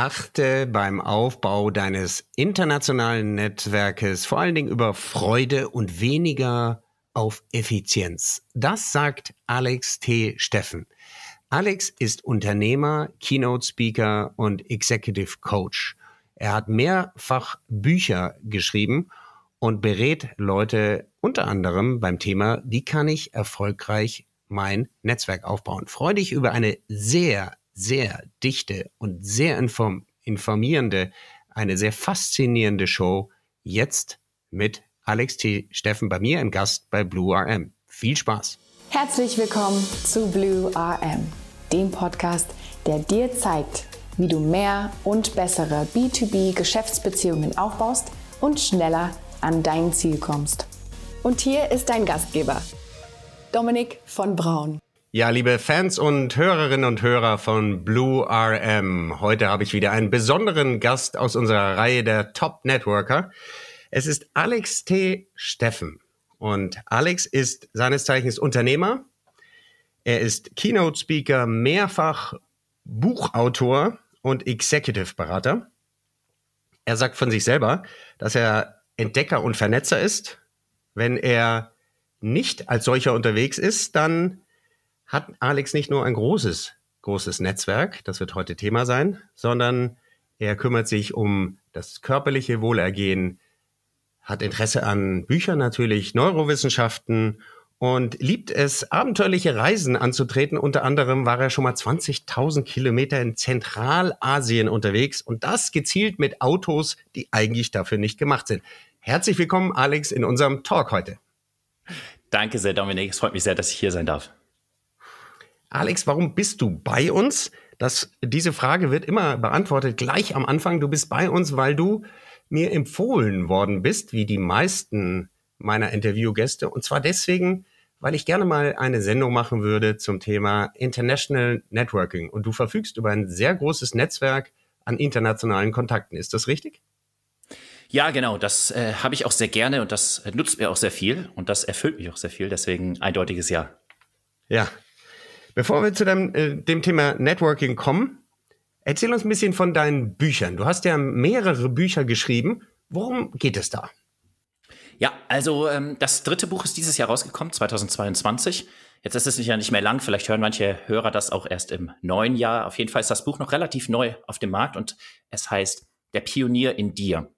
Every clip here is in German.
Achte beim Aufbau deines internationalen Netzwerkes vor allen Dingen über Freude und weniger auf Effizienz. Das sagt Alex T. Steffen. Alex ist Unternehmer, Keynote Speaker und Executive Coach. Er hat mehrfach Bücher geschrieben und berät Leute unter anderem beim Thema, wie kann ich erfolgreich mein Netzwerk aufbauen. Freue dich über eine sehr, sehr dichte und sehr inform informierende, eine sehr faszinierende Show jetzt mit Alex T. Steffen bei mir im Gast bei Blue RM. Viel Spaß! Herzlich willkommen zu Blue RM, dem Podcast, der dir zeigt, wie du mehr und bessere B2B-Geschäftsbeziehungen aufbaust und schneller an dein Ziel kommst. Und hier ist dein Gastgeber, Dominik von Braun. Ja, liebe Fans und Hörerinnen und Hörer von Blue RM, heute habe ich wieder einen besonderen Gast aus unserer Reihe der Top Networker. Es ist Alex T. Steffen. Und Alex ist seines Zeichens Unternehmer. Er ist Keynote Speaker, mehrfach Buchautor und Executive Berater. Er sagt von sich selber, dass er Entdecker und Vernetzer ist. Wenn er nicht als solcher unterwegs ist, dann hat Alex nicht nur ein großes, großes Netzwerk, das wird heute Thema sein, sondern er kümmert sich um das körperliche Wohlergehen, hat Interesse an Büchern natürlich, Neurowissenschaften und liebt es, abenteuerliche Reisen anzutreten. Unter anderem war er schon mal 20.000 Kilometer in Zentralasien unterwegs und das gezielt mit Autos, die eigentlich dafür nicht gemacht sind. Herzlich willkommen, Alex, in unserem Talk heute. Danke sehr, Dominik. Es freut mich sehr, dass ich hier sein darf. Alex, warum bist du bei uns? Das, diese Frage wird immer beantwortet gleich am Anfang. Du bist bei uns, weil du mir empfohlen worden bist, wie die meisten meiner Interviewgäste. Und zwar deswegen, weil ich gerne mal eine Sendung machen würde zum Thema International Networking. Und du verfügst über ein sehr großes Netzwerk an internationalen Kontakten. Ist das richtig? Ja, genau. Das äh, habe ich auch sehr gerne und das nutzt mir auch sehr viel und das erfüllt mich auch sehr viel. Deswegen eindeutiges Ja. Ja. Bevor wir zu dem, äh, dem Thema Networking kommen, Erzähl uns ein bisschen von deinen Büchern. Du hast ja mehrere Bücher geschrieben. Worum geht es da? Ja, also ähm, das dritte Buch ist dieses Jahr rausgekommen, 2022. Jetzt ist es ja nicht mehr lang, vielleicht hören manche Hörer das auch erst im neuen Jahr. Auf jeden Fall ist das Buch noch relativ neu auf dem Markt und es heißt Der Pionier in dir.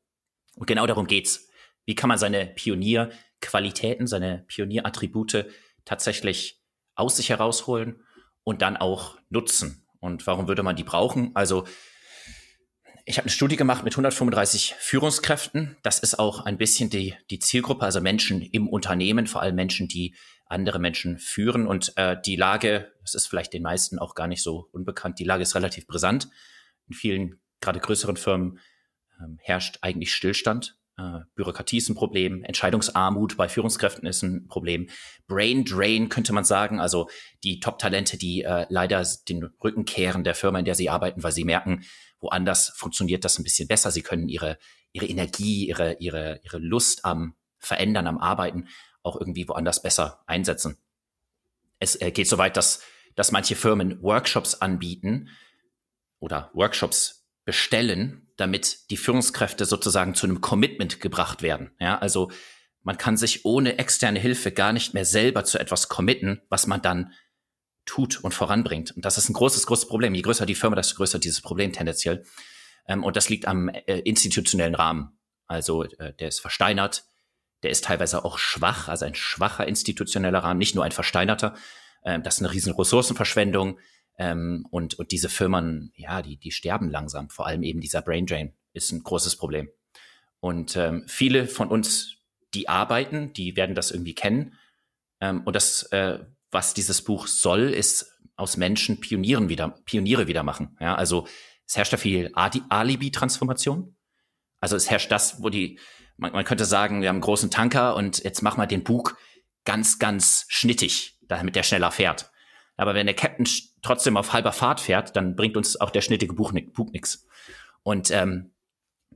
Und genau darum geht's. Wie kann man seine Pionierqualitäten, seine Pionierattribute tatsächlich aus sich herausholen und dann auch nutzen? Und warum würde man die brauchen? Also ich habe eine Studie gemacht mit 135 Führungskräften. Das ist auch ein bisschen die, die Zielgruppe, also Menschen im Unternehmen, vor allem Menschen, die andere Menschen führen. Und äh, die Lage, das ist vielleicht den meisten auch gar nicht so unbekannt, die Lage ist relativ brisant. In vielen, gerade größeren Firmen ähm, herrscht eigentlich Stillstand. Äh, Bürokratie ist ein Problem, Entscheidungsarmut bei Führungskräften ist ein Problem, Brain Drain könnte man sagen, also die Top-Talente, die äh, leider den Rücken kehren der Firma, in der sie arbeiten, weil sie merken, woanders funktioniert das ein bisschen besser. Sie können ihre, ihre Energie, ihre, ihre, ihre Lust am Verändern, am Arbeiten auch irgendwie woanders besser einsetzen. Es äh, geht so weit, dass, dass manche Firmen Workshops anbieten oder Workshops bestellen, damit die Führungskräfte sozusagen zu einem Commitment gebracht werden. Ja, also man kann sich ohne externe Hilfe gar nicht mehr selber zu etwas committen, was man dann tut und voranbringt. Und das ist ein großes, großes Problem. Je größer die Firma, desto größer dieses Problem tendenziell. Ähm, und das liegt am äh, institutionellen Rahmen. Also äh, der ist versteinert, der ist teilweise auch schwach, also ein schwacher institutioneller Rahmen, nicht nur ein versteinerter. Ähm, das ist eine riesen Ressourcenverschwendung. Ähm, und, und diese Firmen, ja, die, die sterben langsam. Vor allem eben dieser Brain Drain ist ein großes Problem. Und ähm, viele von uns, die arbeiten, die werden das irgendwie kennen. Ähm, und das, äh, was dieses Buch soll, ist aus Menschen Pionieren wieder, Pioniere wieder machen. Ja, also es herrscht da viel Alibi-Transformation. Also es herrscht das, wo die, man, man könnte sagen, wir haben einen großen Tanker und jetzt mach mal den Bug ganz, ganz schnittig, damit der schneller fährt. Aber wenn der Captain trotzdem auf halber Fahrt fährt, dann bringt uns auch der schnittige Buch, Bug nichts. Und ähm,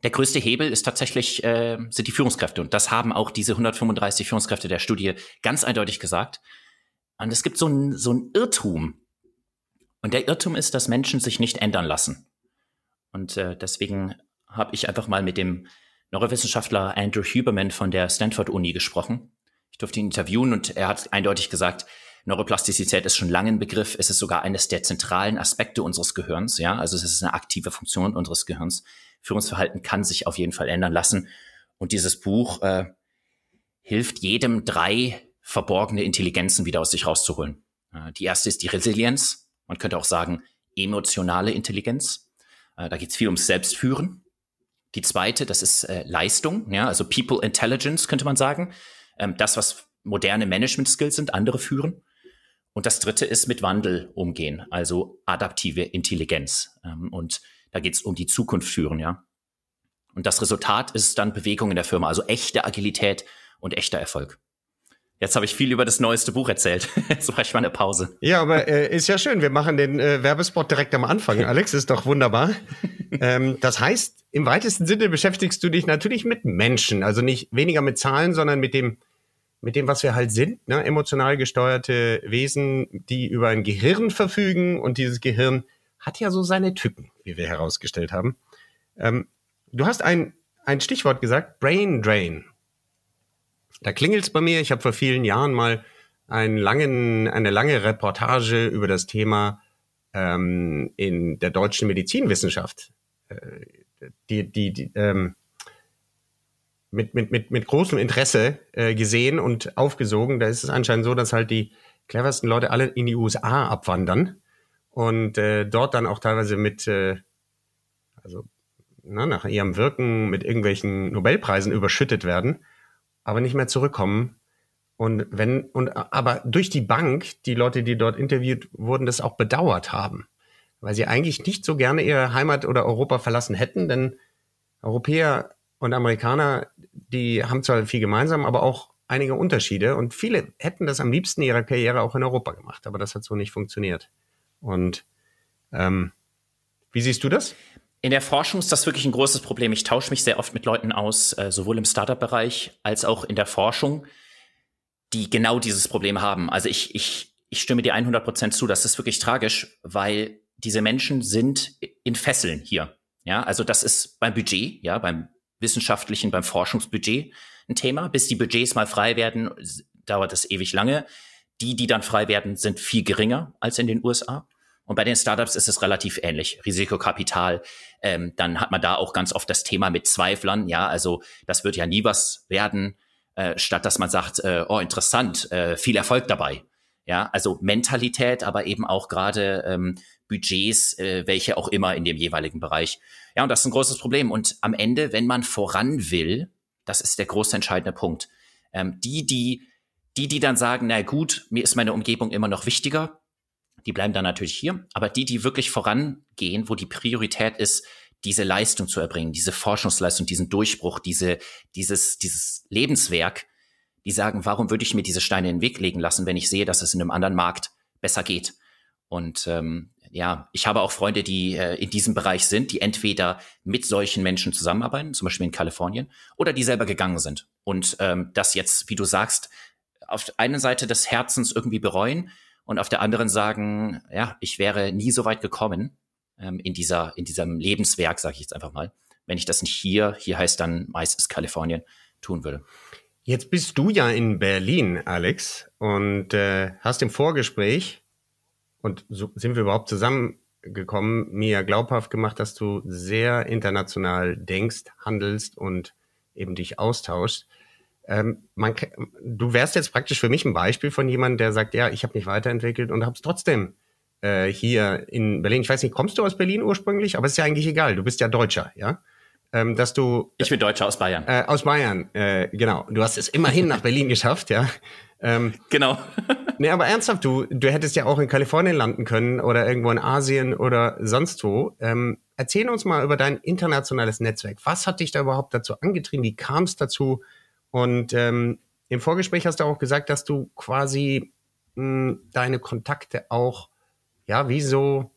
der größte Hebel ist tatsächlich äh, sind die Führungskräfte und das haben auch diese 135 Führungskräfte der Studie ganz eindeutig gesagt. Und es gibt so ein so ein Irrtum und der Irrtum ist, dass Menschen sich nicht ändern lassen. Und äh, deswegen habe ich einfach mal mit dem Neurowissenschaftler Andrew Huberman von der Stanford Uni gesprochen. Ich durfte ihn interviewen und er hat eindeutig gesagt, Neuroplastizität ist schon lange ein Begriff. Es ist sogar eines der zentralen Aspekte unseres Gehirns. Ja, also es ist eine aktive Funktion unseres Gehirns. Führungsverhalten kann sich auf jeden Fall ändern lassen. Und dieses Buch äh, hilft jedem drei verborgene Intelligenzen wieder aus sich rauszuholen. Äh, die erste ist die Resilienz. Man könnte auch sagen emotionale Intelligenz. Äh, da geht es viel ums Selbstführen. Die zweite, das ist äh, Leistung, ja, also People Intelligence könnte man sagen. Ähm, das, was moderne Management Skills sind, andere führen. Und das dritte ist mit Wandel umgehen, also adaptive Intelligenz. Ähm, und da geht es um die Zukunft führen, ja. Und das Resultat ist dann Bewegung in der Firma, also echte Agilität und echter Erfolg. Jetzt habe ich viel über das neueste Buch erzählt. Jetzt mache ich mal eine Pause. Ja, aber äh, ist ja schön. Wir machen den äh, Werbespot direkt am Anfang. Alex, ist doch wunderbar. ähm, das heißt, im weitesten Sinne beschäftigst du dich natürlich mit Menschen. Also nicht weniger mit Zahlen, sondern mit dem mit dem, was wir halt sind, ne? emotional gesteuerte Wesen, die über ein Gehirn verfügen und dieses Gehirn hat ja so seine Tücken, wie wir herausgestellt haben. Ähm, du hast ein, ein Stichwort gesagt, Brain Drain. Da klingelt's bei mir. Ich habe vor vielen Jahren mal einen langen, eine lange Reportage über das Thema ähm, in der deutschen Medizinwissenschaft, äh, die, die, die ähm, mit, mit, mit, mit großem Interesse äh, gesehen und aufgesogen. Da ist es anscheinend so, dass halt die cleversten Leute alle in die USA abwandern und äh, dort dann auch teilweise mit, äh, also na, nach ihrem Wirken mit irgendwelchen Nobelpreisen überschüttet werden, aber nicht mehr zurückkommen. Und wenn, und aber durch die Bank, die Leute, die dort interviewt wurden, das auch bedauert haben. Weil sie eigentlich nicht so gerne ihre Heimat oder Europa verlassen hätten, denn Europäer und Amerikaner, die haben zwar viel gemeinsam, aber auch einige Unterschiede. Und viele hätten das am liebsten ihrer Karriere auch in Europa gemacht, aber das hat so nicht funktioniert. Und ähm, wie siehst du das? In der Forschung ist das wirklich ein großes Problem. Ich tausche mich sehr oft mit Leuten aus, äh, sowohl im Startup-Bereich als auch in der Forschung, die genau dieses Problem haben. Also ich, ich, ich stimme dir 100 Prozent zu. Das ist wirklich tragisch, weil diese Menschen sind in Fesseln hier. Ja, also das ist beim Budget, ja, beim wissenschaftlichen, beim Forschungsbudget ein Thema. Bis die Budgets mal frei werden, dauert das ewig lange. Die, die dann frei werden, sind viel geringer als in den USA. Und bei den Startups ist es relativ ähnlich. Risikokapital, ähm, dann hat man da auch ganz oft das Thema mit Zweiflern. Ja, also das wird ja nie was werden, äh, statt dass man sagt, äh, oh interessant, äh, viel Erfolg dabei. Ja, also Mentalität, aber eben auch gerade ähm, Budgets, äh, welche auch immer in dem jeweiligen Bereich. Ja, und das ist ein großes Problem. Und am Ende, wenn man voran will, das ist der große entscheidende Punkt. Ähm, die, die, die, die dann sagen, na gut, mir ist meine Umgebung immer noch wichtiger, die bleiben dann natürlich hier. Aber die, die wirklich vorangehen, wo die Priorität ist, diese Leistung zu erbringen, diese Forschungsleistung, diesen Durchbruch, diese, dieses, dieses Lebenswerk, die sagen, warum würde ich mir diese Steine in den Weg legen lassen, wenn ich sehe, dass es in einem anderen Markt besser geht? Und ähm, ja, ich habe auch Freunde, die äh, in diesem Bereich sind, die entweder mit solchen Menschen zusammenarbeiten, zum Beispiel in Kalifornien, oder die selber gegangen sind und ähm, das jetzt, wie du sagst, auf der einen Seite des Herzens irgendwie bereuen und auf der anderen sagen, ja, ich wäre nie so weit gekommen ähm, in dieser in diesem Lebenswerk, sage ich jetzt einfach mal, wenn ich das nicht hier, hier heißt dann meistens Kalifornien, tun würde. Jetzt bist du ja in Berlin, Alex, und äh, hast im Vorgespräch, und so sind wir überhaupt zusammengekommen, mir glaubhaft gemacht, dass du sehr international denkst, handelst und eben dich austauschst. Ähm, man, du wärst jetzt praktisch für mich ein Beispiel von jemandem, der sagt, ja, ich habe mich weiterentwickelt und habe es trotzdem äh, hier in Berlin. Ich weiß nicht, kommst du aus Berlin ursprünglich? Aber ist ja eigentlich egal. Du bist ja Deutscher, ja? ähm, dass du. Ich bin Deutscher aus Bayern. Äh, aus Bayern, äh, genau. Du hast es immerhin nach Berlin geschafft, ja. Ähm, genau. nee, aber ernsthaft, du, du hättest ja auch in Kalifornien landen können oder irgendwo in Asien oder sonst wo. Ähm, erzähl uns mal über dein internationales Netzwerk. Was hat dich da überhaupt dazu angetrieben? Wie kam es dazu? Und ähm, im Vorgespräch hast du auch gesagt, dass du quasi mh, deine Kontakte auch, ja, wie so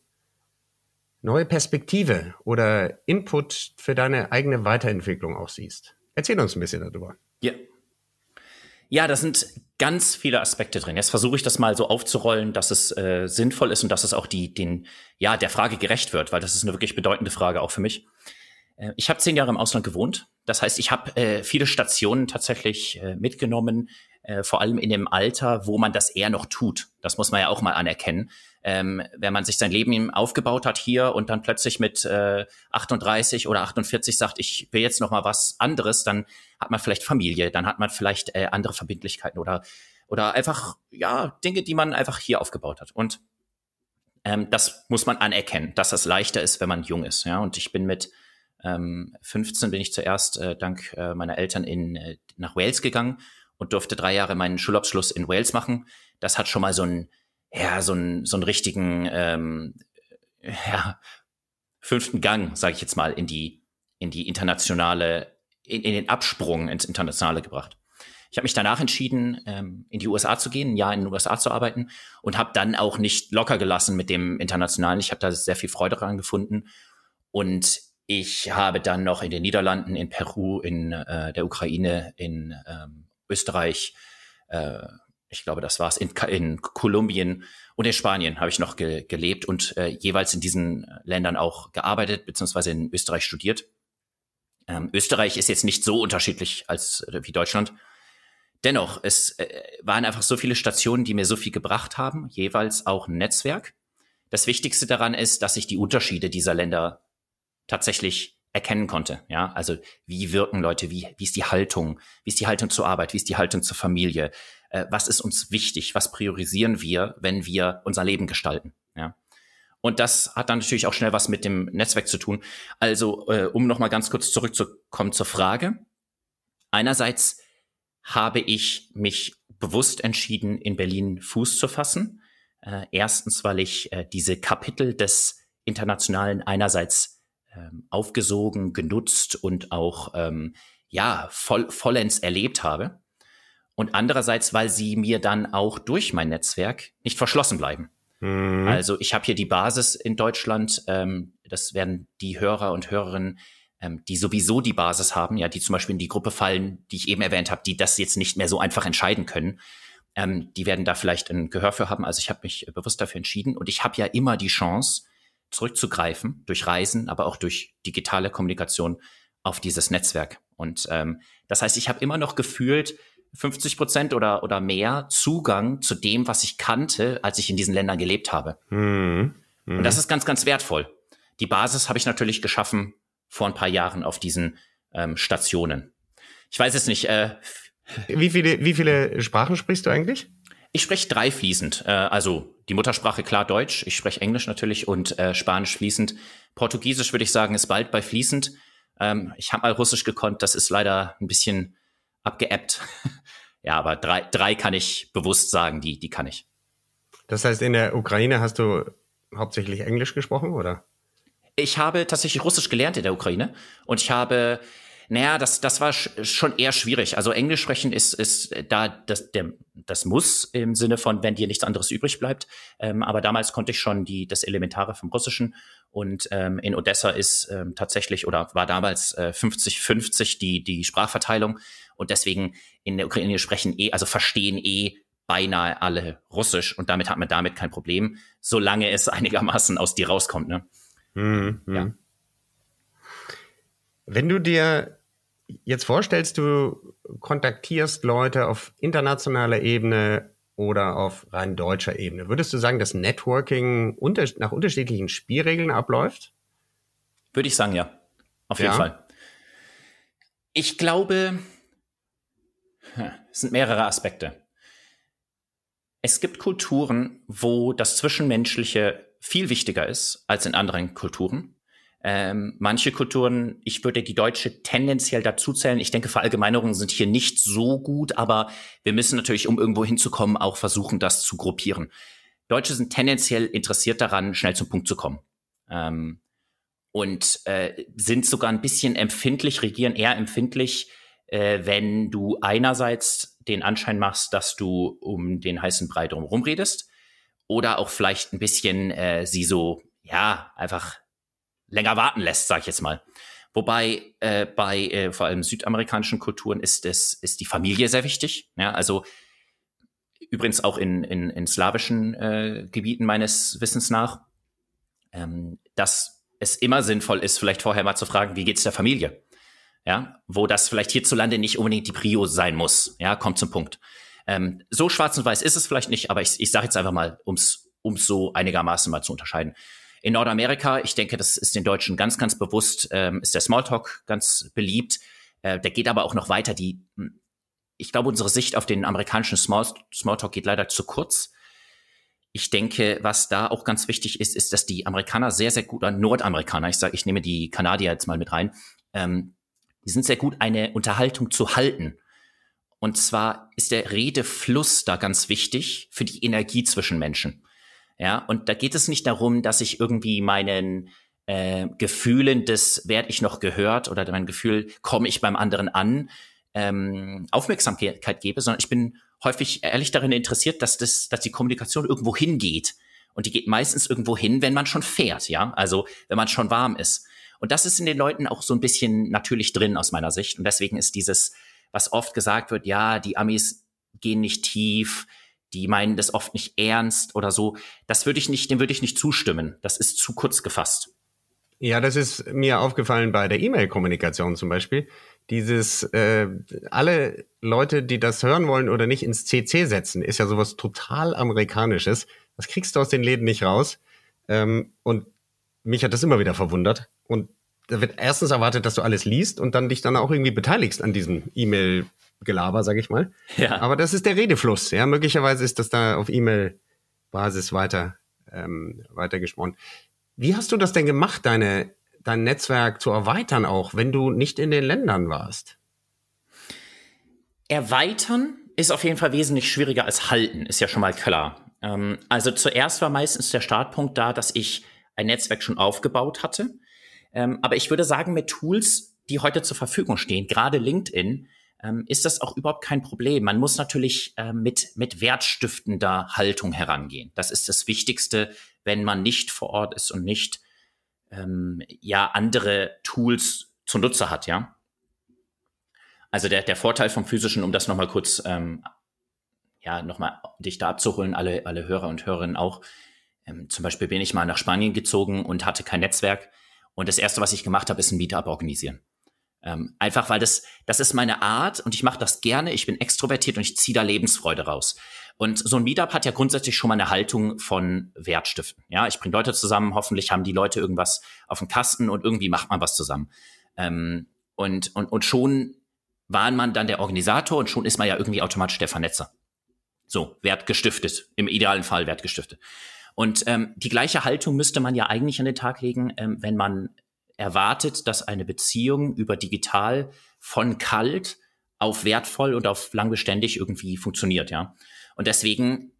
neue Perspektive oder Input für deine eigene Weiterentwicklung auch siehst. Erzähl uns ein bisschen darüber. Ja. Ja, da sind ganz viele Aspekte drin. Jetzt versuche ich das mal so aufzurollen, dass es äh, sinnvoll ist und dass es auch die, den, ja, der Frage gerecht wird, weil das ist eine wirklich bedeutende Frage auch für mich. Äh, ich habe zehn Jahre im Ausland gewohnt. Das heißt, ich habe äh, viele Stationen tatsächlich äh, mitgenommen, äh, vor allem in dem Alter, wo man das eher noch tut. Das muss man ja auch mal anerkennen. Ähm, wenn man sich sein Leben aufgebaut hat hier und dann plötzlich mit äh, 38 oder 48 sagt, ich will jetzt noch mal was anderes, dann hat man vielleicht Familie, dann hat man vielleicht äh, andere Verbindlichkeiten oder oder einfach ja Dinge, die man einfach hier aufgebaut hat. Und ähm, das muss man anerkennen, dass das leichter ist, wenn man jung ist. Ja, und ich bin mit ähm, 15 bin ich zuerst äh, dank äh, meiner Eltern in äh, nach Wales gegangen und durfte drei Jahre meinen Schulabschluss in Wales machen. Das hat schon mal so ein ja, so einen, so einen richtigen, ähm, ja, fünften Gang, sage ich jetzt mal, in die, in die internationale, in, in den Absprung ins Internationale gebracht. Ich habe mich danach entschieden, ähm, in die USA zu gehen, ein Jahr in den USA zu arbeiten und habe dann auch nicht locker gelassen mit dem Internationalen. Ich habe da sehr viel Freude dran gefunden und ich habe dann noch in den Niederlanden, in Peru, in äh, der Ukraine, in ähm, Österreich, äh, ich glaube, das war es, in, in Kolumbien und in Spanien habe ich noch ge gelebt und äh, jeweils in diesen Ländern auch gearbeitet, beziehungsweise in Österreich studiert. Ähm, Österreich ist jetzt nicht so unterschiedlich als äh, wie Deutschland. Dennoch, es äh, waren einfach so viele Stationen, die mir so viel gebracht haben, jeweils auch ein Netzwerk. Das Wichtigste daran ist, dass ich die Unterschiede dieser Länder tatsächlich erkennen konnte. Ja, also wie wirken Leute, wie, wie ist die Haltung, wie ist die Haltung zur Arbeit, wie ist die Haltung zur Familie, äh, was ist uns wichtig, was priorisieren wir, wenn wir unser Leben gestalten. Ja. Und das hat dann natürlich auch schnell was mit dem Netzwerk zu tun. Also, äh, um nochmal ganz kurz zurückzukommen zur Frage. Einerseits habe ich mich bewusst entschieden, in Berlin Fuß zu fassen. Äh, erstens, weil ich äh, diese Kapitel des Internationalen einerseits ähm, aufgesogen, genutzt und auch ähm, ja voll, vollends erlebt habe und andererseits, weil sie mir dann auch durch mein Netzwerk nicht verschlossen bleiben. Mhm. Also ich habe hier die Basis in Deutschland, ähm, das werden die Hörer und Hörerinnen, ähm, die sowieso die Basis haben, ja, die zum Beispiel in die Gruppe fallen, die ich eben erwähnt habe, die das jetzt nicht mehr so einfach entscheiden können. Ähm, die werden da vielleicht ein Gehör für haben. Also ich habe mich bewusst dafür entschieden und ich habe ja immer die Chance, zurückzugreifen durch Reisen, aber auch durch digitale Kommunikation auf dieses Netzwerk. Und ähm, das heißt, ich habe immer noch gefühlt 50 Prozent oder, oder mehr Zugang zu dem, was ich kannte, als ich in diesen Ländern gelebt habe. Mhm. Mhm. Und das ist ganz, ganz wertvoll. Die Basis habe ich natürlich geschaffen vor ein paar Jahren auf diesen ähm, Stationen. Ich weiß jetzt nicht. Äh, wie viele, wie viele Sprachen sprichst du eigentlich? Ich spreche drei fließend. Äh, also die Muttersprache klar Deutsch. Ich spreche Englisch natürlich und äh, Spanisch fließend. Portugiesisch würde ich sagen ist bald bei fließend. Ähm, ich habe mal Russisch gekonnt. Das ist leider ein bisschen abgeappt. ja, aber drei, drei kann ich bewusst sagen, die, die kann ich. Das heißt, in der Ukraine hast du hauptsächlich Englisch gesprochen, oder? Ich habe tatsächlich Russisch gelernt in der Ukraine und ich habe, naja, das, das war schon eher schwierig. Also Englisch sprechen ist, ist da das, der, das muss im Sinne von, wenn dir nichts anderes übrig bleibt. Ähm, aber damals konnte ich schon die, das Elementare vom Russischen und ähm, in Odessa ist ähm, tatsächlich oder war damals 50-50 äh, die, die Sprachverteilung. Und deswegen in der Ukraine sprechen eh, also verstehen eh beinahe alle Russisch und damit hat man damit kein Problem, solange es einigermaßen aus dir rauskommt. Ne? Mhm. Ja. Wenn du dir jetzt vorstellst, du kontaktierst Leute auf internationaler Ebene oder auf rein deutscher Ebene, würdest du sagen, dass Networking unter nach unterschiedlichen Spielregeln abläuft? Würde ich sagen, ja. Auf jeden ja. Fall. Ich glaube, es sind mehrere Aspekte. Es gibt Kulturen, wo das Zwischenmenschliche viel wichtiger ist als in anderen Kulturen. Ähm, manche Kulturen, ich würde die deutsche tendenziell dazu zählen. Ich denke, Verallgemeinerungen sind hier nicht so gut, aber wir müssen natürlich, um irgendwo hinzukommen, auch versuchen, das zu gruppieren. Deutsche sind tendenziell interessiert daran, schnell zum Punkt zu kommen. Ähm, und äh, sind sogar ein bisschen empfindlich, regieren eher empfindlich äh, wenn du einerseits den Anschein machst, dass du um den heißen Brei drumherum redest oder auch vielleicht ein bisschen äh, sie so, ja, einfach länger warten lässt, sag ich jetzt mal. Wobei äh, bei äh, vor allem südamerikanischen Kulturen ist es ist die Familie sehr wichtig. Ja, also übrigens auch in, in, in slawischen äh, Gebieten meines Wissens nach, ähm, dass es immer sinnvoll ist, vielleicht vorher mal zu fragen, wie geht's der Familie? Ja, wo das vielleicht hierzulande nicht unbedingt die Prio sein muss. Ja, kommt zum Punkt. Ähm, so schwarz und weiß ist es vielleicht nicht, aber ich, ich sage jetzt einfach mal, ums ums so einigermaßen mal zu unterscheiden. In Nordamerika, ich denke, das ist den Deutschen ganz, ganz bewusst, ähm, ist der Smalltalk ganz beliebt. Äh, der geht aber auch noch weiter. Die, hm, ich glaube, unsere Sicht auf den amerikanischen Small, Smalltalk geht leider zu kurz. Ich denke, was da auch ganz wichtig ist, ist, dass die Amerikaner sehr, sehr gut, oder Nordamerikaner, ich sage, ich nehme die Kanadier jetzt mal mit rein, ähm, die sind sehr gut, eine Unterhaltung zu halten. Und zwar ist der Redefluss da ganz wichtig für die Energie zwischen Menschen. Ja, und da geht es nicht darum, dass ich irgendwie meinen äh, Gefühlen des werde ich noch gehört oder mein Gefühl komme ich beim anderen an ähm, Aufmerksamkeit gebe, sondern ich bin häufig ehrlich darin interessiert, dass das, dass die Kommunikation irgendwo hingeht. Und die geht meistens irgendwo hin, wenn man schon fährt, ja, also wenn man schon warm ist. Und das ist in den Leuten auch so ein bisschen natürlich drin aus meiner Sicht. Und deswegen ist dieses, was oft gesagt wird, ja, die Amis gehen nicht tief, die meinen das oft nicht ernst oder so. Das würde ich nicht, dem würde ich nicht zustimmen. Das ist zu kurz gefasst. Ja, das ist mir aufgefallen bei der E-Mail-Kommunikation zum Beispiel. Dieses, äh, alle Leute, die das hören wollen oder nicht ins CC setzen, ist ja sowas total Amerikanisches. Das kriegst du aus den Läden nicht raus. Ähm, und mich hat das immer wieder verwundert. Und da wird erstens erwartet, dass du alles liest und dann dich dann auch irgendwie beteiligst an diesem E-Mail Gelaber, sag ich mal. Ja. Aber das ist der Redefluss. Ja, möglicherweise ist das da auf E-Mail-Basis weiter, ähm, weiter gesprochen. Wie hast du das denn gemacht, deine, dein Netzwerk zu erweitern, auch wenn du nicht in den Ländern warst? Erweitern ist auf jeden Fall wesentlich schwieriger als halten, ist ja schon mal klar. Ähm, also zuerst war meistens der Startpunkt da, dass ich ein Netzwerk schon aufgebaut hatte. Ähm, aber ich würde sagen, mit Tools, die heute zur Verfügung stehen, gerade LinkedIn, ähm, ist das auch überhaupt kein Problem. Man muss natürlich äh, mit, mit wertstiftender Haltung herangehen. Das ist das Wichtigste, wenn man nicht vor Ort ist und nicht ähm, ja andere Tools zunutze hat, ja. Also der, der Vorteil vom physischen, um das nochmal kurz ähm, ja nochmal dich da abzuholen, alle, alle Hörer und Hörerinnen auch. Ähm, zum Beispiel bin ich mal nach Spanien gezogen und hatte kein Netzwerk. Und das erste, was ich gemacht habe, ist ein Meetup organisieren. Ähm, einfach weil das, das ist meine Art und ich mache das gerne. Ich bin extrovertiert und ich ziehe da Lebensfreude raus. Und so ein Meetup hat ja grundsätzlich schon mal eine Haltung von Wertstiften. Ja, ich bringe Leute zusammen, hoffentlich haben die Leute irgendwas auf dem Kasten und irgendwie macht man was zusammen. Ähm, und, und, und schon war man dann der Organisator und schon ist man ja irgendwie automatisch der Vernetzer. So, Wert gestiftet, im idealen Fall Wert gestiftet. Und ähm, die gleiche Haltung müsste man ja eigentlich an den Tag legen, ähm, wenn man erwartet, dass eine Beziehung über digital von kalt auf wertvoll und auf langbeständig irgendwie funktioniert, ja. Und deswegen,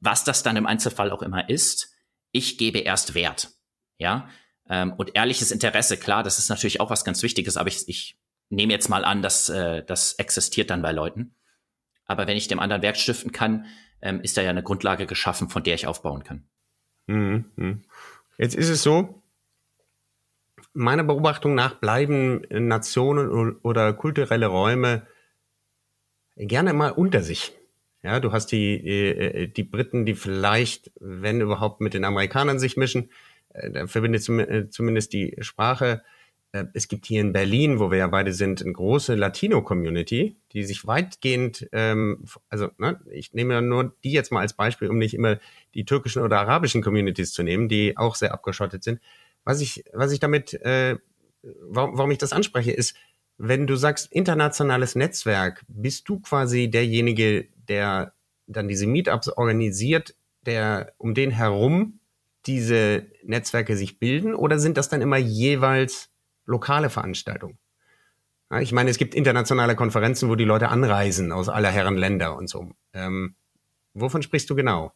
was das dann im Einzelfall auch immer ist, ich gebe erst Wert, ja. Ähm, und ehrliches Interesse, klar, das ist natürlich auch was ganz Wichtiges, aber ich, ich nehme jetzt mal an, dass äh, das existiert dann bei Leuten. Aber wenn ich dem anderen Wert stiften kann, ähm, ist da ja eine Grundlage geschaffen, von der ich aufbauen kann. Mhm. Jetzt ist es so, meiner Beobachtung nach bleiben Nationen oder kulturelle Räume gerne mal unter sich. Ja, du hast die, äh, die Briten, die vielleicht, wenn überhaupt, mit den Amerikanern sich mischen. Äh, da verbindet äh, zumindest die Sprache. Es gibt hier in Berlin, wo wir ja beide sind, eine große Latino-Community, die sich weitgehend, ähm, also ne, ich nehme nur die jetzt mal als Beispiel, um nicht immer die türkischen oder arabischen Communities zu nehmen, die auch sehr abgeschottet sind was ich, was ich damit, äh, warum, warum ich das anspreche, ist, wenn du sagst internationales Netzwerk, bist du quasi derjenige, der dann diese Meetups organisiert, der um den herum diese Netzwerke sich bilden, oder sind das dann immer jeweils lokale Veranstaltungen? Ja, ich meine, es gibt internationale Konferenzen, wo die Leute anreisen aus aller Herren Länder und so. Ähm, wovon sprichst du genau?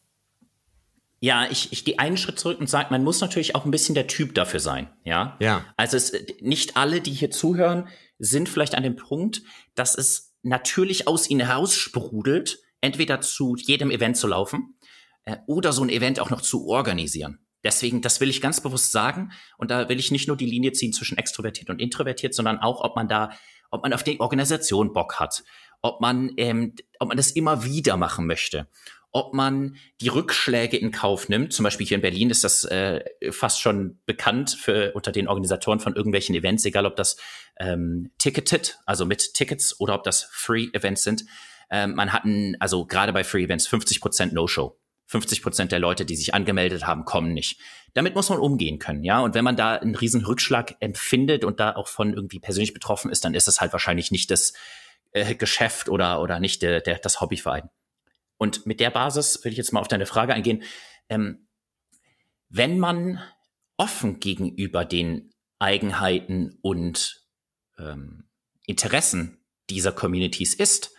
Ja, ich, ich gehe einen Schritt zurück und sage, man muss natürlich auch ein bisschen der Typ dafür sein. Ja. Ja. Also es, nicht alle, die hier zuhören, sind vielleicht an dem Punkt, dass es natürlich aus ihnen heraus sprudelt, entweder zu jedem Event zu laufen äh, oder so ein Event auch noch zu organisieren. deswegen, das will ich ganz bewusst sagen. Und da will ich nicht nur die Linie ziehen zwischen extrovertiert und introvertiert, sondern auch, ob man da, ob man auf die Organisation Bock hat, ob man, ähm, ob man das immer wieder machen möchte, ob man die Rückschläge in Kauf nimmt. Zum Beispiel hier in Berlin ist das äh, fast schon bekannt für unter den Organisatoren von irgendwelchen Events, egal ob das ähm, ticketed, also mit Tickets oder ob das Free Events sind. Ähm, man hat ein, also gerade bei Free Events 50 Prozent No-Show. 50 Prozent der Leute, die sich angemeldet haben, kommen nicht. Damit muss man umgehen können, ja. Und wenn man da einen riesen Rückschlag empfindet und da auch von irgendwie persönlich betroffen ist, dann ist es halt wahrscheinlich nicht das äh, Geschäft oder, oder nicht der, der, das Hobbyverein. Und mit der Basis will ich jetzt mal auf deine Frage eingehen. Ähm, wenn man offen gegenüber den Eigenheiten und ähm, Interessen dieser Communities ist,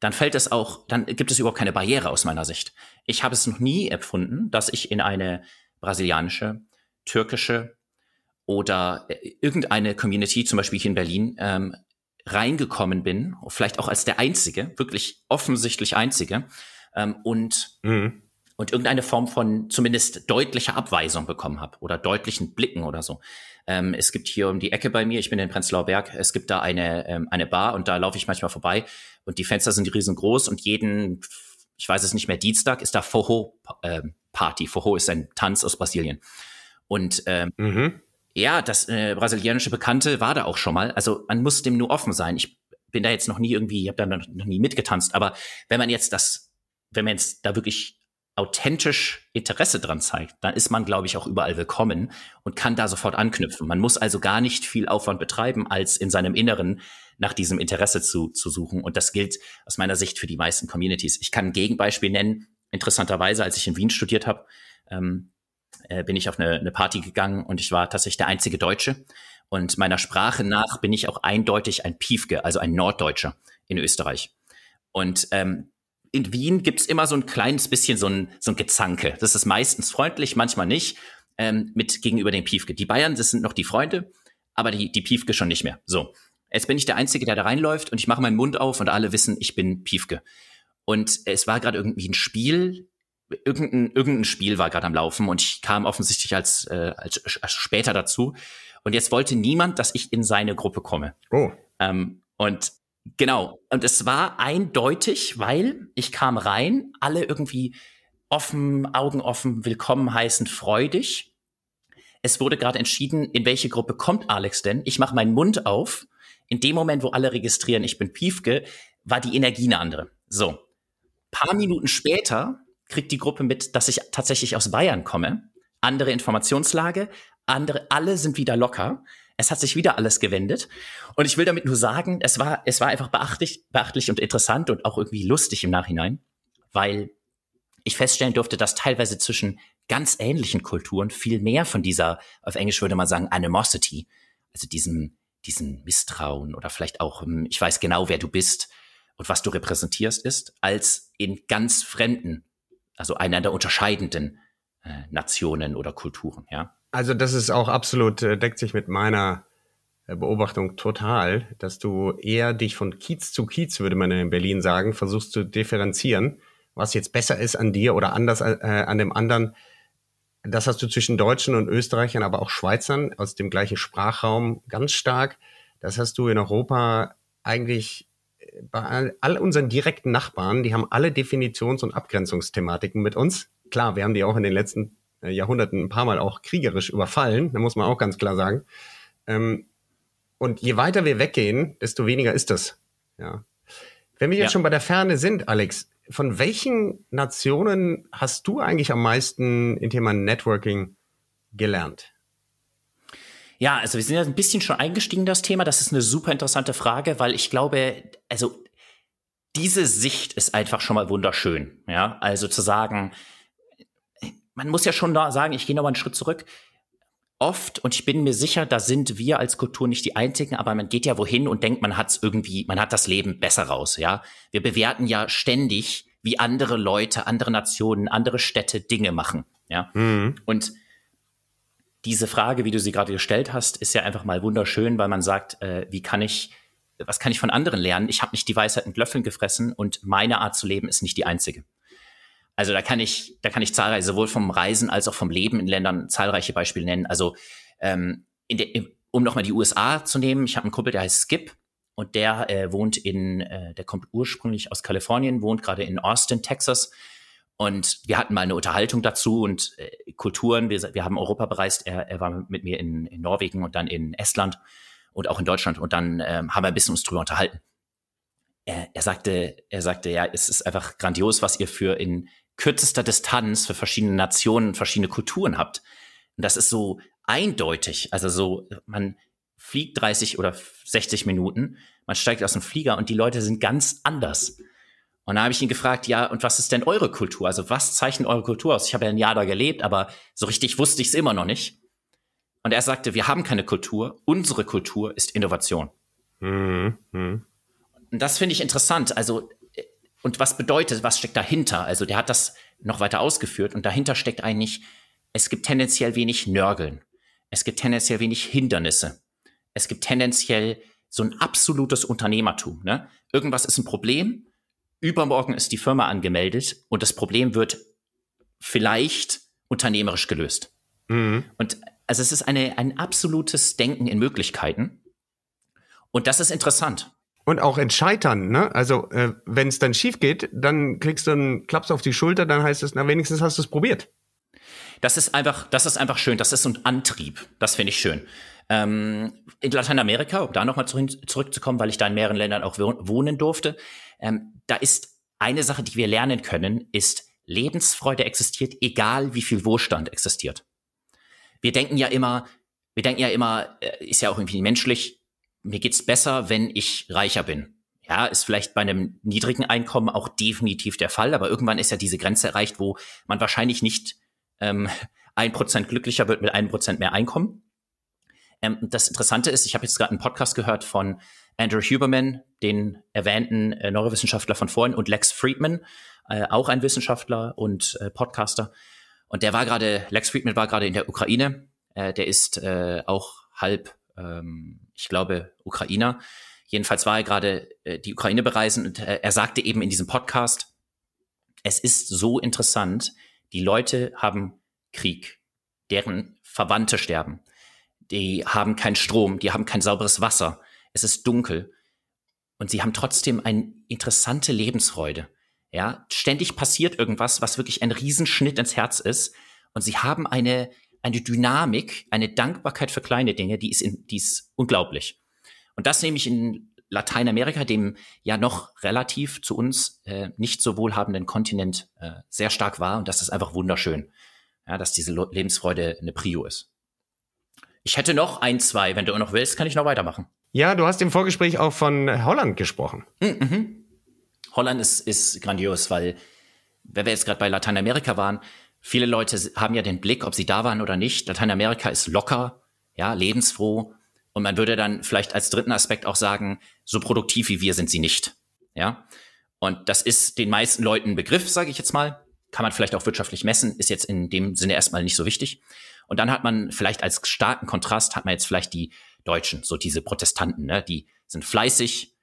dann fällt es auch, dann gibt es überhaupt keine Barriere aus meiner Sicht. Ich habe es noch nie empfunden, dass ich in eine brasilianische, türkische oder äh, irgendeine Community, zum Beispiel hier in Berlin, ähm, reingekommen bin, vielleicht auch als der einzige, wirklich offensichtlich einzige, ähm, und, mhm. und irgendeine Form von zumindest deutlicher Abweisung bekommen habe oder deutlichen Blicken oder so. Ähm, es gibt hier um die Ecke bei mir, ich bin in Prenzlauer Berg, es gibt da eine, ähm, eine Bar und da laufe ich manchmal vorbei und die Fenster sind riesengroß und jeden, ich weiß es nicht mehr, Dienstag ist da Forro-Party. Ähm, Forro ist ein Tanz aus Brasilien. Und ähm, mhm. ja, das äh, brasilianische Bekannte war da auch schon mal. Also man muss dem nur offen sein. Ich bin da jetzt noch nie irgendwie, ich habe da noch nie mitgetanzt, aber wenn man jetzt das, wenn man jetzt da wirklich authentisch Interesse dran zeigt, dann ist man, glaube ich, auch überall willkommen und kann da sofort anknüpfen. Man muss also gar nicht viel Aufwand betreiben, als in seinem Inneren nach diesem Interesse zu, zu suchen. Und das gilt aus meiner Sicht für die meisten Communities. Ich kann ein Gegenbeispiel nennen. Interessanterweise, als ich in Wien studiert habe, ähm, äh, bin ich auf eine, eine Party gegangen und ich war tatsächlich der einzige Deutsche. Und meiner Sprache nach bin ich auch eindeutig ein Piefke, also ein Norddeutscher in Österreich. Und ähm, in Wien gibt's immer so ein kleines bisschen so ein, so ein Gezanke. Das ist meistens freundlich, manchmal nicht, ähm, mit gegenüber den Piefke. Die Bayern, das sind noch die Freunde, aber die, die Piefke schon nicht mehr. So. Jetzt bin ich der Einzige, der da reinläuft und ich mache meinen Mund auf und alle wissen, ich bin Piefke. Und es war gerade irgendwie ein Spiel, irgendein, irgendein Spiel war gerade am Laufen und ich kam offensichtlich als, äh, als, als später dazu. Und jetzt wollte niemand, dass ich in seine Gruppe komme. Oh. Ähm, und Genau. Und es war eindeutig, weil ich kam rein, alle irgendwie offen, Augen offen, willkommen heißen, freudig. Es wurde gerade entschieden, in welche Gruppe kommt Alex denn? Ich mache meinen Mund auf. In dem Moment, wo alle registrieren, ich bin Piefke, war die Energie eine andere. So. Paar Minuten später kriegt die Gruppe mit, dass ich tatsächlich aus Bayern komme. Andere Informationslage, andere, alle sind wieder locker. Es hat sich wieder alles gewendet. Und ich will damit nur sagen, es war, es war einfach beachtlich, beachtlich und interessant und auch irgendwie lustig im Nachhinein, weil ich feststellen durfte, dass teilweise zwischen ganz ähnlichen Kulturen viel mehr von dieser, auf Englisch würde man sagen, Animosity, also diesem, diesem Misstrauen oder vielleicht auch, hm, ich weiß genau, wer du bist und was du repräsentierst, ist, als in ganz fremden, also einander unterscheidenden äh, Nationen oder Kulturen, ja. Also das ist auch absolut, äh, deckt sich mit meiner äh, Beobachtung total, dass du eher dich von Kiez zu Kiez, würde man in Berlin sagen, versuchst zu differenzieren, was jetzt besser ist an dir oder anders äh, an dem anderen. Das hast du zwischen Deutschen und Österreichern, aber auch Schweizern aus dem gleichen Sprachraum ganz stark. Das hast du in Europa eigentlich äh, bei all unseren direkten Nachbarn, die haben alle Definitions- und Abgrenzungsthematiken mit uns. Klar, wir haben die auch in den letzten äh, Jahrhunderten ein paar Mal auch kriegerisch überfallen, da muss man auch ganz klar sagen. Ähm, und je weiter wir weggehen, desto weniger ist das. Ja. Wenn wir jetzt ja. schon bei der Ferne sind, Alex, von welchen Nationen hast du eigentlich am meisten im Thema Networking gelernt? Ja, also wir sind ja ein bisschen schon eingestiegen in das Thema. Das ist eine super interessante Frage, weil ich glaube, also diese Sicht ist einfach schon mal wunderschön. Ja, also zu sagen, man muss ja schon da sagen, ich gehe noch mal einen Schritt zurück. Oft, und ich bin mir sicher, da sind wir als Kultur nicht die einzigen, aber man geht ja wohin und denkt, man hat's irgendwie, man hat das Leben besser raus, ja. Wir bewerten ja ständig, wie andere Leute, andere Nationen, andere Städte Dinge machen, ja. Mhm. Und diese Frage, wie du sie gerade gestellt hast, ist ja einfach mal wunderschön, weil man sagt, äh, wie kann ich, was kann ich von anderen lernen? Ich habe nicht die Weisheit mit Löffeln gefressen und meine Art zu leben ist nicht die einzige. Also da kann ich, da kann ich zahlreiche, sowohl vom Reisen als auch vom Leben in Ländern zahlreiche Beispiele nennen. Also ähm, der, um nochmal die USA zu nehmen, ich habe einen Kumpel, der heißt Skip und der äh, wohnt in, äh, der kommt ursprünglich aus Kalifornien, wohnt gerade in Austin, Texas. Und wir hatten mal eine Unterhaltung dazu und äh, Kulturen. Wir, wir haben Europa bereist. Er, er war mit mir in, in Norwegen und dann in Estland und auch in Deutschland. Und dann ähm, haben wir ein bisschen uns drüber unterhalten. Er, er sagte, er sagte, ja, es ist einfach grandios, was ihr für in kürzester Distanz für verschiedene Nationen, verschiedene Kulturen habt. Und das ist so eindeutig. Also so, man fliegt 30 oder 60 Minuten, man steigt aus dem Flieger und die Leute sind ganz anders. Und da habe ich ihn gefragt, ja, und was ist denn eure Kultur? Also was zeichnet eure Kultur aus? Ich habe ja ein Jahr da gelebt, aber so richtig wusste ich es immer noch nicht. Und er sagte, wir haben keine Kultur, unsere Kultur ist Innovation. Mhm. Und das finde ich interessant. Also und was bedeutet, was steckt dahinter? Also der hat das noch weiter ausgeführt und dahinter steckt eigentlich, es gibt tendenziell wenig Nörgeln. Es gibt tendenziell wenig Hindernisse. Es gibt tendenziell so ein absolutes Unternehmertum. Ne? Irgendwas ist ein Problem, übermorgen ist die Firma angemeldet und das Problem wird vielleicht unternehmerisch gelöst. Mhm. Und also es ist eine, ein absolutes Denken in Möglichkeiten. Und das ist interessant. Und auch in Scheitern, ne? Also, äh, wenn es dann schief geht, dann kriegst du einen Klaps auf die Schulter, dann heißt es, na, wenigstens hast du es probiert. Das ist einfach, das ist einfach schön. Das ist so ein Antrieb. Das finde ich schön. Ähm, in Lateinamerika, um da nochmal zurückzukommen, weil ich da in mehreren Ländern auch wohnen durfte, ähm, da ist eine Sache, die wir lernen können, ist, Lebensfreude existiert, egal wie viel Wohlstand existiert. Wir denken ja immer, wir denken ja immer, äh, ist ja auch irgendwie menschlich, mir geht's besser, wenn ich reicher bin. Ja, ist vielleicht bei einem niedrigen Einkommen auch definitiv der Fall, aber irgendwann ist ja diese Grenze erreicht, wo man wahrscheinlich nicht ähm, ein Prozent glücklicher wird mit einem Prozent mehr Einkommen. Ähm, das Interessante ist, ich habe jetzt gerade einen Podcast gehört von Andrew Huberman, den erwähnten äh, Neurowissenschaftler von vorhin, und Lex Friedman, äh, auch ein Wissenschaftler und äh, Podcaster. Und der war gerade, Lex Friedman war gerade in der Ukraine. Äh, der ist äh, auch halb ähm, ich glaube, Ukrainer. Jedenfalls war er gerade äh, die Ukraine bereisen und äh, er sagte eben in diesem Podcast, es ist so interessant, die Leute haben Krieg, deren Verwandte sterben, die haben keinen Strom, die haben kein sauberes Wasser, es ist dunkel und sie haben trotzdem eine interessante Lebensfreude. Ja, ständig passiert irgendwas, was wirklich ein Riesenschnitt ins Herz ist und sie haben eine eine Dynamik, eine Dankbarkeit für kleine Dinge, die ist, in, die ist unglaublich. Und das nehme ich in Lateinamerika, dem ja noch relativ zu uns äh, nicht so wohlhabenden Kontinent, äh, sehr stark war. Und das ist einfach wunderschön, ja, dass diese Lebensfreude eine Prio ist. Ich hätte noch ein, zwei, wenn du noch willst, kann ich noch weitermachen. Ja, du hast im Vorgespräch auch von Holland gesprochen. Mhm. mhm. Holland ist, ist grandios, weil, wenn wir jetzt gerade bei Lateinamerika waren, Viele Leute haben ja den Blick, ob sie da waren oder nicht. Lateinamerika ist locker, ja, lebensfroh. Und man würde dann vielleicht als dritten Aspekt auch sagen, so produktiv wie wir sind sie nicht. Ja. Und das ist den meisten Leuten ein Begriff, sage ich jetzt mal. Kann man vielleicht auch wirtschaftlich messen, ist jetzt in dem Sinne erstmal nicht so wichtig. Und dann hat man vielleicht als starken Kontrast hat man jetzt vielleicht die Deutschen, so diese Protestanten, ne? die sind fleißig,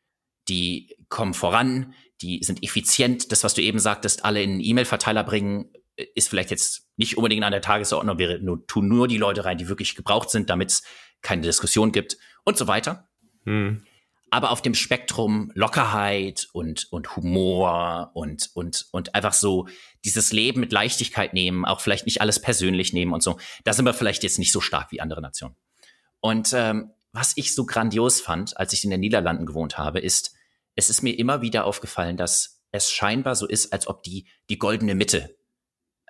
die kommen voran, die sind effizient. Das, was du eben sagtest, alle in E-Mail-Verteiler bringen, ist vielleicht jetzt nicht unbedingt an der Tagesordnung, wir nur, tun nur die Leute rein, die wirklich gebraucht sind, damit es keine Diskussion gibt und so weiter. Hm. Aber auf dem Spektrum Lockerheit und, und Humor und, und, und einfach so dieses Leben mit Leichtigkeit nehmen, auch vielleicht nicht alles persönlich nehmen und so, da sind wir vielleicht jetzt nicht so stark wie andere Nationen. Und ähm, was ich so grandios fand, als ich in den Niederlanden gewohnt habe, ist, es ist mir immer wieder aufgefallen, dass es scheinbar so ist, als ob die, die goldene Mitte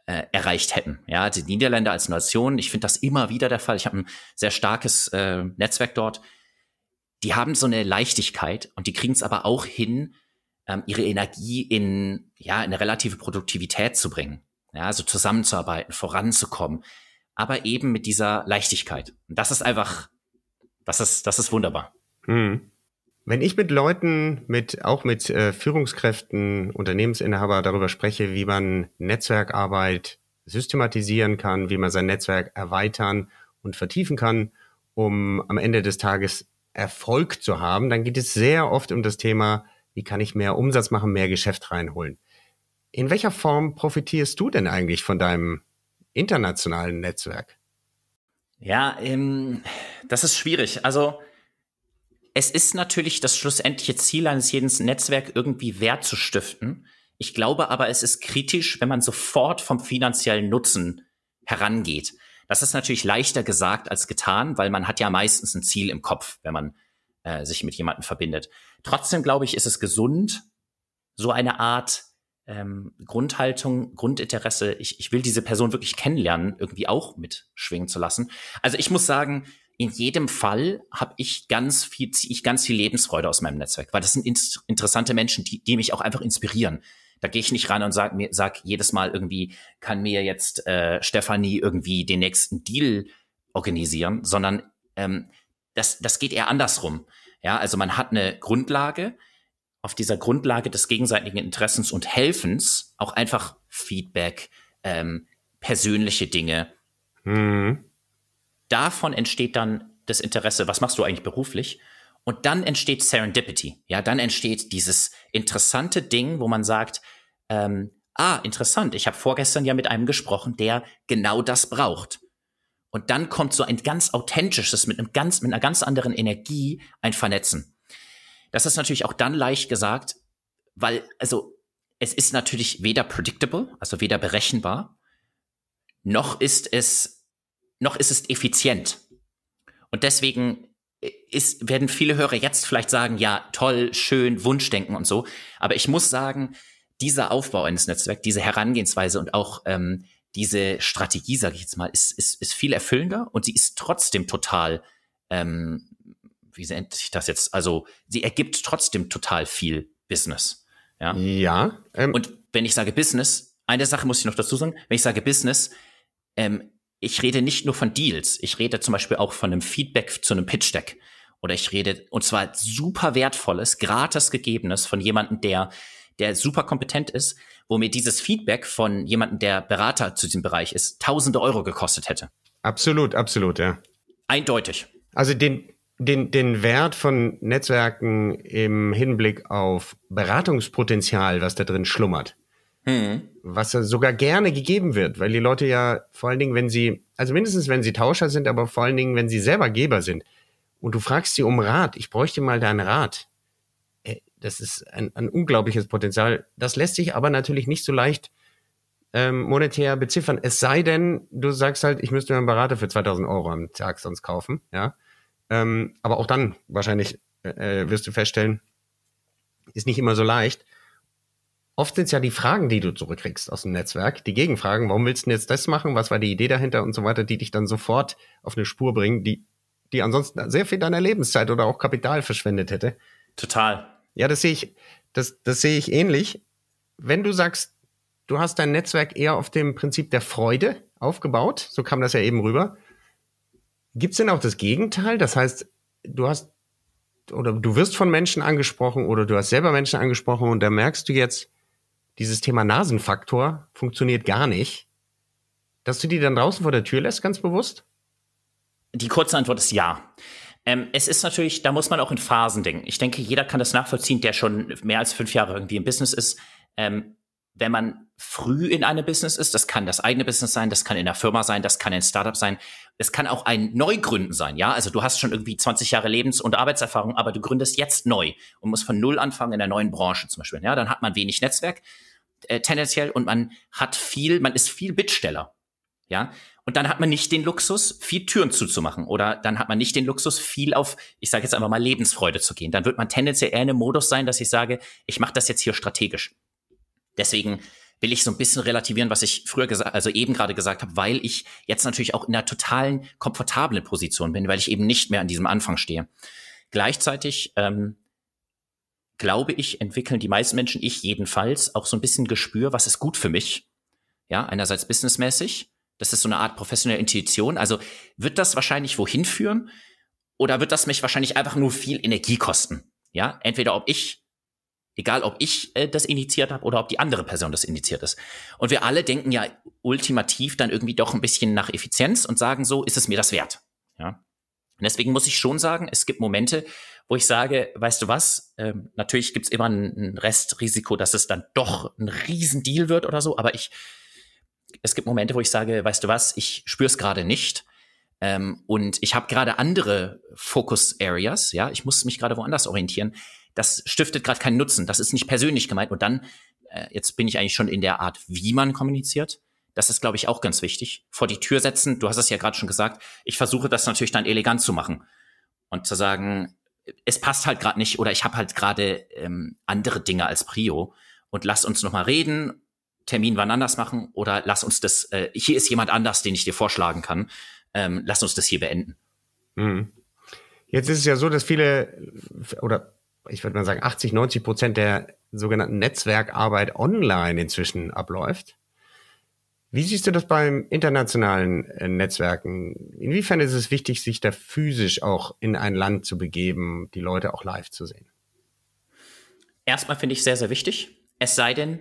äh, erreicht hätten. Ja, die Niederländer als Nation, ich finde das immer wieder der Fall. Ich habe ein sehr starkes äh, Netzwerk dort. Die haben so eine Leichtigkeit und die kriegen es aber auch hin, ähm, ihre Energie in ja in eine relative Produktivität zu bringen. Ja, also zusammenzuarbeiten, voranzukommen, aber eben mit dieser Leichtigkeit. Und das ist einfach, das ist, das ist wunderbar. Mhm. Wenn ich mit Leuten, mit auch mit äh, Führungskräften, Unternehmensinhaber darüber spreche, wie man Netzwerkarbeit systematisieren kann, wie man sein Netzwerk erweitern und vertiefen kann, um am Ende des Tages Erfolg zu haben, dann geht es sehr oft um das Thema, wie kann ich mehr Umsatz machen, mehr Geschäft reinholen. In welcher Form profitierst du denn eigentlich von deinem internationalen Netzwerk? Ja, ähm, das ist schwierig. Also es ist natürlich das schlussendliche Ziel eines jeden Netzwerks, irgendwie Wert zu stiften. Ich glaube aber, es ist kritisch, wenn man sofort vom finanziellen Nutzen herangeht. Das ist natürlich leichter gesagt als getan, weil man hat ja meistens ein Ziel im Kopf, wenn man äh, sich mit jemandem verbindet. Trotzdem glaube ich, ist es gesund, so eine Art ähm, Grundhaltung, Grundinteresse, ich, ich will diese Person wirklich kennenlernen, irgendwie auch mitschwingen zu lassen. Also ich muss sagen, in jedem Fall habe ich ganz viel, ich ganz viel Lebensfreude aus meinem Netzwerk, weil das sind in interessante Menschen, die, die mich auch einfach inspirieren. Da gehe ich nicht ran und sag mir, sag jedes Mal irgendwie, kann mir jetzt äh, Stefanie irgendwie den nächsten Deal organisieren, sondern ähm, das, das geht eher andersrum. Ja, also man hat eine Grundlage, auf dieser Grundlage des gegenseitigen Interessens und Helfens auch einfach Feedback, ähm, persönliche Dinge. Mhm. Davon entsteht dann das Interesse, was machst du eigentlich beruflich? Und dann entsteht Serendipity. Ja, dann entsteht dieses interessante Ding, wo man sagt, ähm, ah, interessant, ich habe vorgestern ja mit einem gesprochen, der genau das braucht. Und dann kommt so ein ganz authentisches, mit einem ganz, mit einer ganz anderen Energie ein Vernetzen. Das ist natürlich auch dann leicht gesagt, weil, also, es ist natürlich weder predictable, also weder berechenbar, noch ist es, noch ist es effizient. Und deswegen ist, werden viele Hörer jetzt vielleicht sagen, ja, toll, schön, Wunschdenken und so. Aber ich muss sagen, dieser Aufbau eines Netzwerks, diese Herangehensweise und auch ähm, diese Strategie, sage ich jetzt mal, ist, ist, ist viel erfüllender und sie ist trotzdem total ähm, wie nennt sich das jetzt? Also sie ergibt trotzdem total viel Business. Ja. Ja. Ähm, und wenn ich sage Business, eine Sache muss ich noch dazu sagen, wenn ich sage Business, ähm, ich rede nicht nur von Deals, ich rede zum Beispiel auch von einem Feedback zu einem Pitch Deck. Oder ich rede, und zwar super wertvolles, gratis gegebenes von jemandem, der, der super kompetent ist, wo mir dieses Feedback von jemandem, der Berater zu diesem Bereich ist, tausende Euro gekostet hätte. Absolut, absolut, ja. Eindeutig. Also den, den, den Wert von Netzwerken im Hinblick auf Beratungspotenzial, was da drin schlummert. Mhm. Was sogar gerne gegeben wird, weil die Leute ja vor allen Dingen, wenn sie, also mindestens wenn sie Tauscher sind, aber vor allen Dingen, wenn sie selber Geber sind und du fragst sie um Rat, ich bräuchte mal deinen Rat. Äh, das ist ein, ein unglaubliches Potenzial. Das lässt sich aber natürlich nicht so leicht ähm, monetär beziffern. Es sei denn, du sagst halt, ich müsste mir einen Berater für 2000 Euro am Tag sonst kaufen, ja. Ähm, aber auch dann wahrscheinlich äh, wirst du feststellen, ist nicht immer so leicht. Oft sind es ja die Fragen, die du zurückkriegst aus dem Netzwerk, die Gegenfragen, warum willst du denn jetzt das machen, was war die Idee dahinter und so weiter, die dich dann sofort auf eine Spur bringen, die, die ansonsten sehr viel deiner Lebenszeit oder auch Kapital verschwendet hätte. Total. Ja, das sehe ich, das, das sehe ich ähnlich. Wenn du sagst, du hast dein Netzwerk eher auf dem Prinzip der Freude aufgebaut, so kam das ja eben rüber, Gibt es denn auch das Gegenteil? Das heißt, du hast oder du wirst von Menschen angesprochen oder du hast selber Menschen angesprochen und da merkst du jetzt, dieses Thema Nasenfaktor funktioniert gar nicht. Dass du die dann draußen vor der Tür lässt, ganz bewusst? Die kurze Antwort ist ja. Ähm, es ist natürlich, da muss man auch in Phasen denken. Ich denke, jeder kann das nachvollziehen, der schon mehr als fünf Jahre irgendwie im Business ist. Ähm, wenn man früh in einem Business ist, das kann das eigene Business sein, das kann in der Firma sein, das kann ein Startup sein, es kann auch ein Neugründen sein, ja. Also du hast schon irgendwie 20 Jahre Lebens- und Arbeitserfahrung, aber du gründest jetzt neu und musst von null anfangen in der neuen Branche zum Beispiel. Ja, dann hat man wenig Netzwerk äh, tendenziell und man hat viel, man ist viel Bittsteller, ja. Und dann hat man nicht den Luxus, viel Türen zuzumachen oder dann hat man nicht den Luxus, viel auf, ich sage jetzt einfach mal Lebensfreude zu gehen. Dann wird man tendenziell eher in einem Modus sein, dass ich sage, ich mache das jetzt hier strategisch. Deswegen will ich so ein bisschen relativieren, was ich früher gesagt, also eben gerade gesagt habe, weil ich jetzt natürlich auch in einer totalen komfortablen Position bin, weil ich eben nicht mehr an diesem Anfang stehe. Gleichzeitig ähm, glaube ich, entwickeln die meisten Menschen, ich jedenfalls, auch so ein bisschen Gespür, was ist gut für mich. Ja, einerseits businessmäßig, das ist so eine Art professionelle Intuition. Also wird das wahrscheinlich wohin führen oder wird das mich wahrscheinlich einfach nur viel Energie kosten? Ja, entweder ob ich Egal, ob ich äh, das initiiert habe oder ob die andere Person das initiiert ist. Und wir alle denken ja ultimativ dann irgendwie doch ein bisschen nach Effizienz und sagen so, ist es mir das wert? Ja. Und deswegen muss ich schon sagen, es gibt Momente, wo ich sage, weißt du was, ähm, natürlich gibt's immer ein, Restrisiko, dass es dann doch ein Riesendeal wird oder so, aber ich, es gibt Momente, wo ich sage, weißt du was, ich spüre es gerade nicht. Ähm, und ich habe gerade andere Focus Areas, ja, ich muss mich gerade woanders orientieren. Das stiftet gerade keinen Nutzen. Das ist nicht persönlich gemeint. Und dann, äh, jetzt bin ich eigentlich schon in der Art, wie man kommuniziert. Das ist, glaube ich, auch ganz wichtig. Vor die Tür setzen, du hast es ja gerade schon gesagt, ich versuche das natürlich dann elegant zu machen und zu sagen, es passt halt gerade nicht oder ich habe halt gerade ähm, andere Dinge als Prio und lass uns noch mal reden, Termin wann anders machen oder lass uns das, äh, hier ist jemand anders, den ich dir vorschlagen kann, ähm, lass uns das hier beenden. Mhm. Jetzt ist es ja so, dass viele oder ich würde mal sagen 80, 90 Prozent der sogenannten Netzwerkarbeit online inzwischen abläuft. Wie siehst du das beim internationalen äh, Netzwerken? Inwiefern ist es wichtig, sich da physisch auch in ein Land zu begeben, die Leute auch live zu sehen? Erstmal finde ich sehr, sehr wichtig. Es sei denn,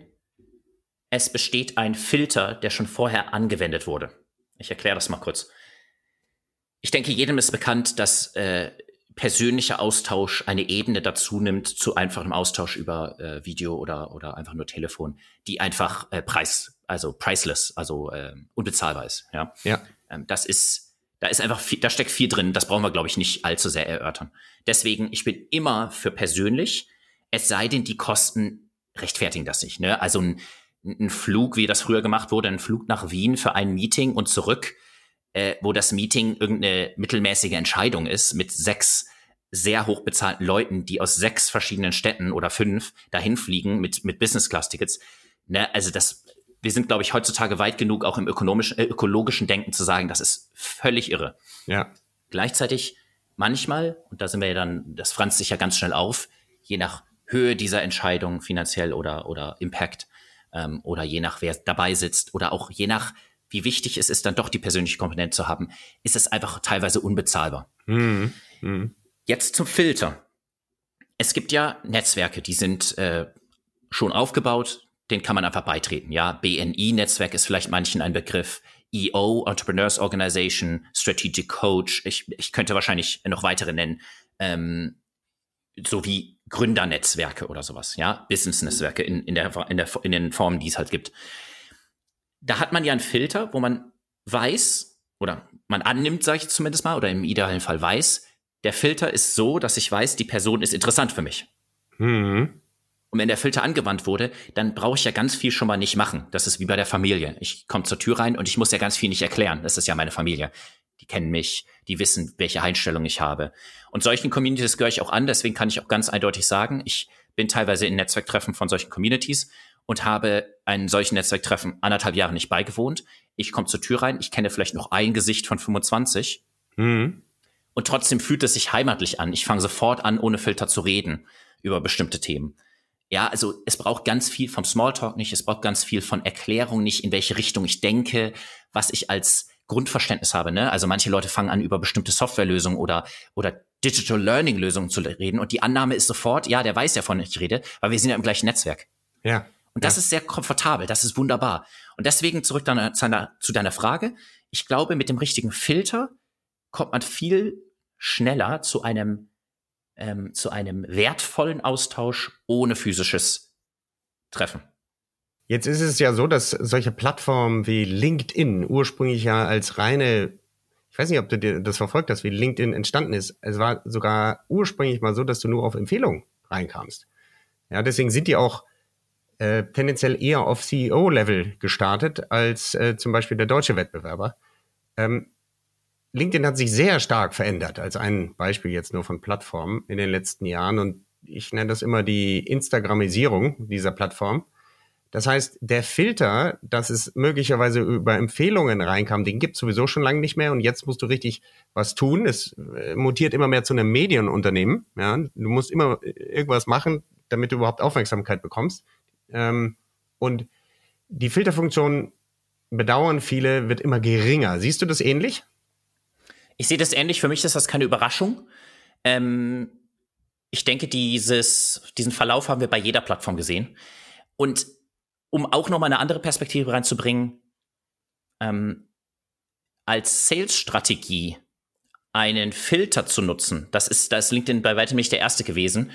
es besteht ein Filter, der schon vorher angewendet wurde. Ich erkläre das mal kurz. Ich denke, jedem ist bekannt, dass äh, persönlicher Austausch eine Ebene dazu nimmt zu einfachem Austausch über äh, Video oder, oder einfach nur Telefon, die einfach äh, preis, also priceless, also äh, unbezahlbar ist. Ja. ja. Ähm, das ist, da ist einfach viel, da steckt viel drin. Das brauchen wir, glaube ich, nicht allzu sehr erörtern. Deswegen, ich bin immer für persönlich, es sei denn, die Kosten rechtfertigen das nicht. Ne? Also ein, ein Flug, wie das früher gemacht wurde, ein Flug nach Wien für ein Meeting und zurück, äh, wo das Meeting irgendeine mittelmäßige Entscheidung ist mit sechs sehr hoch bezahlten Leuten, die aus sechs verschiedenen Städten oder fünf dahin fliegen mit, mit Business-Class-Tickets. Ne, also das, wir sind, glaube ich, heutzutage weit genug auch im ökonomischen, äh, ökologischen Denken zu sagen, das ist völlig irre. Ja. Gleichzeitig manchmal, und da sind wir ja dann, das franzt sich ja ganz schnell auf, je nach Höhe dieser Entscheidung finanziell oder, oder Impact, ähm, oder je nach wer dabei sitzt oder auch je nach wie wichtig es ist, dann doch die persönliche Komponente zu haben, ist es einfach teilweise unbezahlbar. Mhm. Mhm. Jetzt zum Filter. Es gibt ja Netzwerke, die sind äh, schon aufgebaut, den kann man einfach beitreten. Ja, BNI-Netzwerk ist vielleicht manchen ein Begriff. EO, Entrepreneurs Organization, Strategic Coach. Ich, ich könnte wahrscheinlich noch weitere nennen. Ähm, sowie Gründernetzwerke oder sowas, ja, Business-Netzwerke in, in, der, in, der, in den Formen, die es halt gibt da hat man ja einen Filter, wo man weiß, oder man annimmt, sage ich zumindest mal, oder im idealen Fall weiß, der Filter ist so, dass ich weiß, die Person ist interessant für mich. Mhm. Und wenn der Filter angewandt wurde, dann brauche ich ja ganz viel schon mal nicht machen. Das ist wie bei der Familie. Ich komme zur Tür rein und ich muss ja ganz viel nicht erklären. Das ist ja meine Familie. Die kennen mich, die wissen, welche Einstellung ich habe. Und solchen Communities gehöre ich auch an. Deswegen kann ich auch ganz eindeutig sagen, ich bin teilweise in Netzwerktreffen von solchen Communities und habe einen solchen Netzwerktreffen anderthalb Jahre nicht beigewohnt. Ich komme zur Tür rein, ich kenne vielleicht noch ein Gesicht von 25. Mhm. Und trotzdem fühlt es sich heimatlich an. Ich fange sofort an, ohne Filter zu reden über bestimmte Themen. Ja, also es braucht ganz viel vom Smalltalk nicht, es braucht ganz viel von Erklärung nicht, in welche Richtung ich denke, was ich als Grundverständnis habe. Ne? Also manche Leute fangen an, über bestimmte Softwarelösungen oder, oder Digital Learning Lösungen zu reden und die Annahme ist sofort, ja, der weiß ja, von ich rede, weil wir sind ja im gleichen Netzwerk. Ja. Und das ja. ist sehr komfortabel, das ist wunderbar. Und deswegen zurück dann zu deiner Frage. Ich glaube, mit dem richtigen Filter kommt man viel schneller zu einem, ähm, zu einem wertvollen Austausch ohne physisches Treffen. Jetzt ist es ja so, dass solche Plattformen wie LinkedIn ursprünglich ja als reine, ich weiß nicht, ob du das verfolgt hast, wie LinkedIn entstanden ist. Es war sogar ursprünglich mal so, dass du nur auf Empfehlungen reinkamst. Ja, deswegen sind die auch äh, tendenziell eher auf CEO-Level gestartet als äh, zum Beispiel der deutsche Wettbewerber. Ähm, LinkedIn hat sich sehr stark verändert, als ein Beispiel jetzt nur von Plattformen in den letzten Jahren. Und ich nenne das immer die Instagramisierung dieser Plattform. Das heißt, der Filter, dass es möglicherweise über Empfehlungen reinkam, den gibt es sowieso schon lange nicht mehr und jetzt musst du richtig was tun. Es äh, mutiert immer mehr zu einem Medienunternehmen. Ja? Du musst immer irgendwas machen, damit du überhaupt Aufmerksamkeit bekommst. Ähm, und die Filterfunktion, bedauern viele, wird immer geringer. Siehst du das ähnlich? Ich sehe das ähnlich. Für mich ist das keine Überraschung. Ähm, ich denke, dieses, diesen Verlauf haben wir bei jeder Plattform gesehen. Und um auch noch mal eine andere Perspektive reinzubringen, ähm, als Sales-Strategie einen Filter zu nutzen. Das ist, da ist LinkedIn bei weitem nicht der erste gewesen.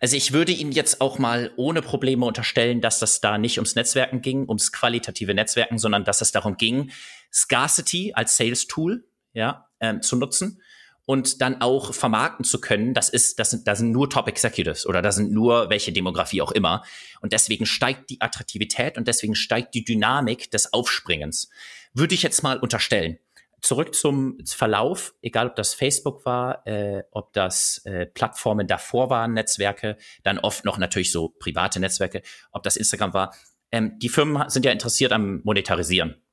Also ich würde Ihnen jetzt auch mal ohne Probleme unterstellen, dass das da nicht ums Netzwerken ging, ums qualitative Netzwerken, sondern dass es darum ging, Scarcity als Sales Tool ja, ähm, zu nutzen und dann auch vermarkten zu können, das ist, das sind, da sind nur Top Executives oder da sind nur welche Demografie auch immer. Und deswegen steigt die Attraktivität und deswegen steigt die Dynamik des Aufspringens. Würde ich jetzt mal unterstellen. Zurück zum Verlauf, egal ob das Facebook war, äh, ob das äh, Plattformen davor waren, Netzwerke, dann oft noch natürlich so private Netzwerke, ob das Instagram war. Ähm, die Firmen sind ja interessiert am Monetarisieren.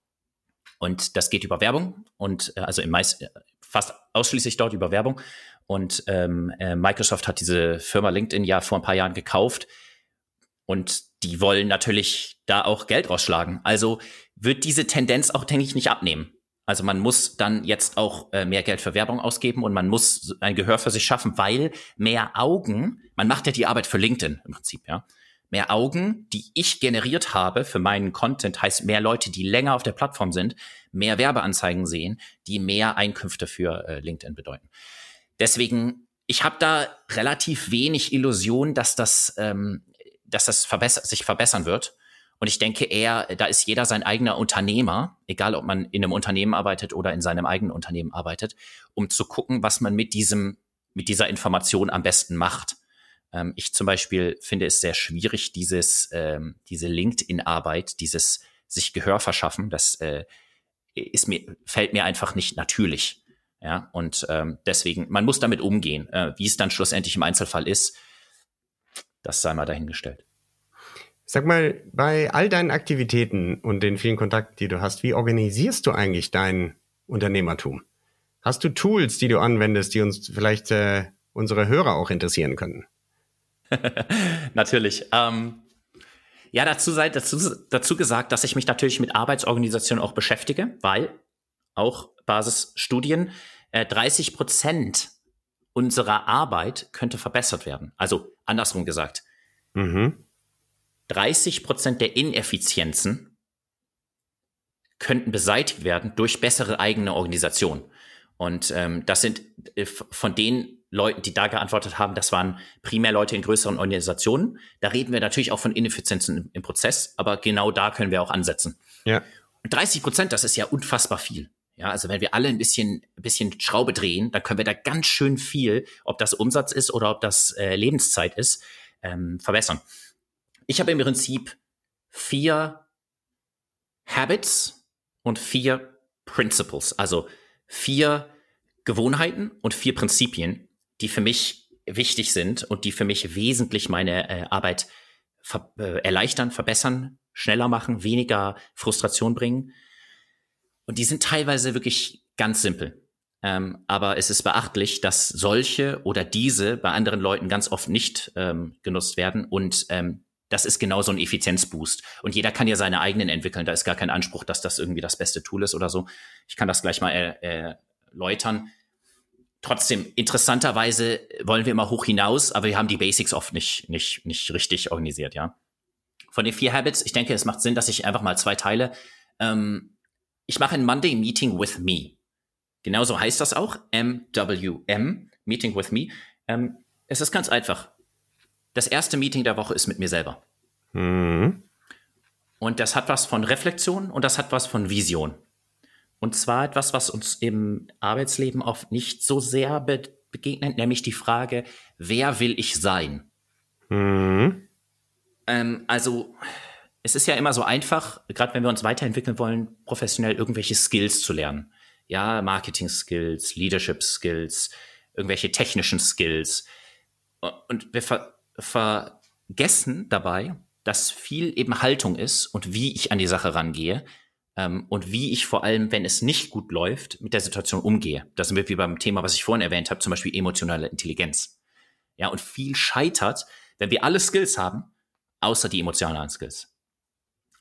Und das geht über Werbung und äh, also im meist, fast ausschließlich dort über Werbung. Und ähm, äh, Microsoft hat diese Firma LinkedIn ja vor ein paar Jahren gekauft. Und die wollen natürlich da auch Geld rausschlagen. Also wird diese Tendenz auch, denke ich, nicht abnehmen. Also man muss dann jetzt auch äh, mehr Geld für Werbung ausgeben und man muss ein Gehör für sich schaffen, weil mehr Augen, man macht ja die Arbeit für LinkedIn im Prinzip, ja. Mehr Augen, die ich generiert habe für meinen Content, heißt mehr Leute, die länger auf der Plattform sind, mehr Werbeanzeigen sehen, die mehr Einkünfte für äh, LinkedIn bedeuten. Deswegen, ich habe da relativ wenig Illusion, dass das, ähm, dass das verbessert, sich verbessern wird. Und ich denke eher, da ist jeder sein eigener Unternehmer, egal ob man in einem Unternehmen arbeitet oder in seinem eigenen Unternehmen arbeitet, um zu gucken, was man mit diesem, mit dieser Information am besten macht. Ähm, ich zum Beispiel finde es sehr schwierig, dieses, ähm, diese LinkedIn-Arbeit, dieses sich Gehör verschaffen, das äh, ist mir, fällt mir einfach nicht natürlich. Ja, und ähm, deswegen, man muss damit umgehen. Äh, wie es dann schlussendlich im Einzelfall ist, das sei mal dahingestellt. Sag mal, bei all deinen Aktivitäten und den vielen Kontakten, die du hast, wie organisierst du eigentlich dein Unternehmertum? Hast du Tools, die du anwendest, die uns vielleicht äh, unsere Hörer auch interessieren können? natürlich. Ähm, ja, dazu sei dazu, dazu gesagt, dass ich mich natürlich mit Arbeitsorganisation auch beschäftige, weil auch Basisstudien äh, 30 Prozent unserer Arbeit könnte verbessert werden. Also andersrum gesagt. Mhm. 30 Prozent der Ineffizienzen könnten beseitigt werden durch bessere eigene Organisation. Und ähm, das sind äh, von den Leuten, die da geantwortet haben, das waren primär Leute in größeren Organisationen. Da reden wir natürlich auch von Ineffizienzen im, im Prozess, aber genau da können wir auch ansetzen. Ja. Und 30 Prozent, das ist ja unfassbar viel. Ja, also wenn wir alle ein bisschen, ein bisschen Schraube drehen, dann können wir da ganz schön viel, ob das Umsatz ist oder ob das äh, Lebenszeit ist, ähm, verbessern. Ich habe im Prinzip vier Habits und vier Principles, also vier Gewohnheiten und vier Prinzipien, die für mich wichtig sind und die für mich wesentlich meine äh, Arbeit ver äh, erleichtern, verbessern, schneller machen, weniger Frustration bringen. Und die sind teilweise wirklich ganz simpel. Ähm, aber es ist beachtlich, dass solche oder diese bei anderen Leuten ganz oft nicht ähm, genutzt werden. Und ähm, das ist genau so ein Effizienzboost. Und jeder kann ja seine eigenen entwickeln. Da ist gar kein Anspruch, dass das irgendwie das beste Tool ist oder so. Ich kann das gleich mal äh, erläutern. Trotzdem, interessanterweise wollen wir immer hoch hinaus, aber wir haben die Basics oft nicht, nicht, nicht richtig organisiert, ja. Von den vier Habits, ich denke, es macht Sinn, dass ich einfach mal zwei teile. Ähm, ich mache ein Monday Meeting with Me. Genauso heißt das auch, MWM, Meeting with Me. Ähm, es ist ganz einfach. Das erste Meeting der Woche ist mit mir selber. Mhm. Und das hat was von Reflexion und das hat was von Vision. Und zwar etwas, was uns im Arbeitsleben oft nicht so sehr be begegnet, nämlich die Frage, wer will ich sein? Mhm. Ähm, also, es ist ja immer so einfach, gerade wenn wir uns weiterentwickeln wollen, professionell irgendwelche Skills zu lernen. Ja, Marketing-Skills, Leadership-Skills, irgendwelche technischen Skills. Und wir ver vergessen dabei, dass viel eben Haltung ist und wie ich an die Sache rangehe, ähm, und wie ich vor allem, wenn es nicht gut läuft, mit der Situation umgehe. Das sind wir wie beim Thema, was ich vorhin erwähnt habe, zum Beispiel emotionale Intelligenz. Ja, und viel scheitert, wenn wir alle Skills haben, außer die emotionalen Skills.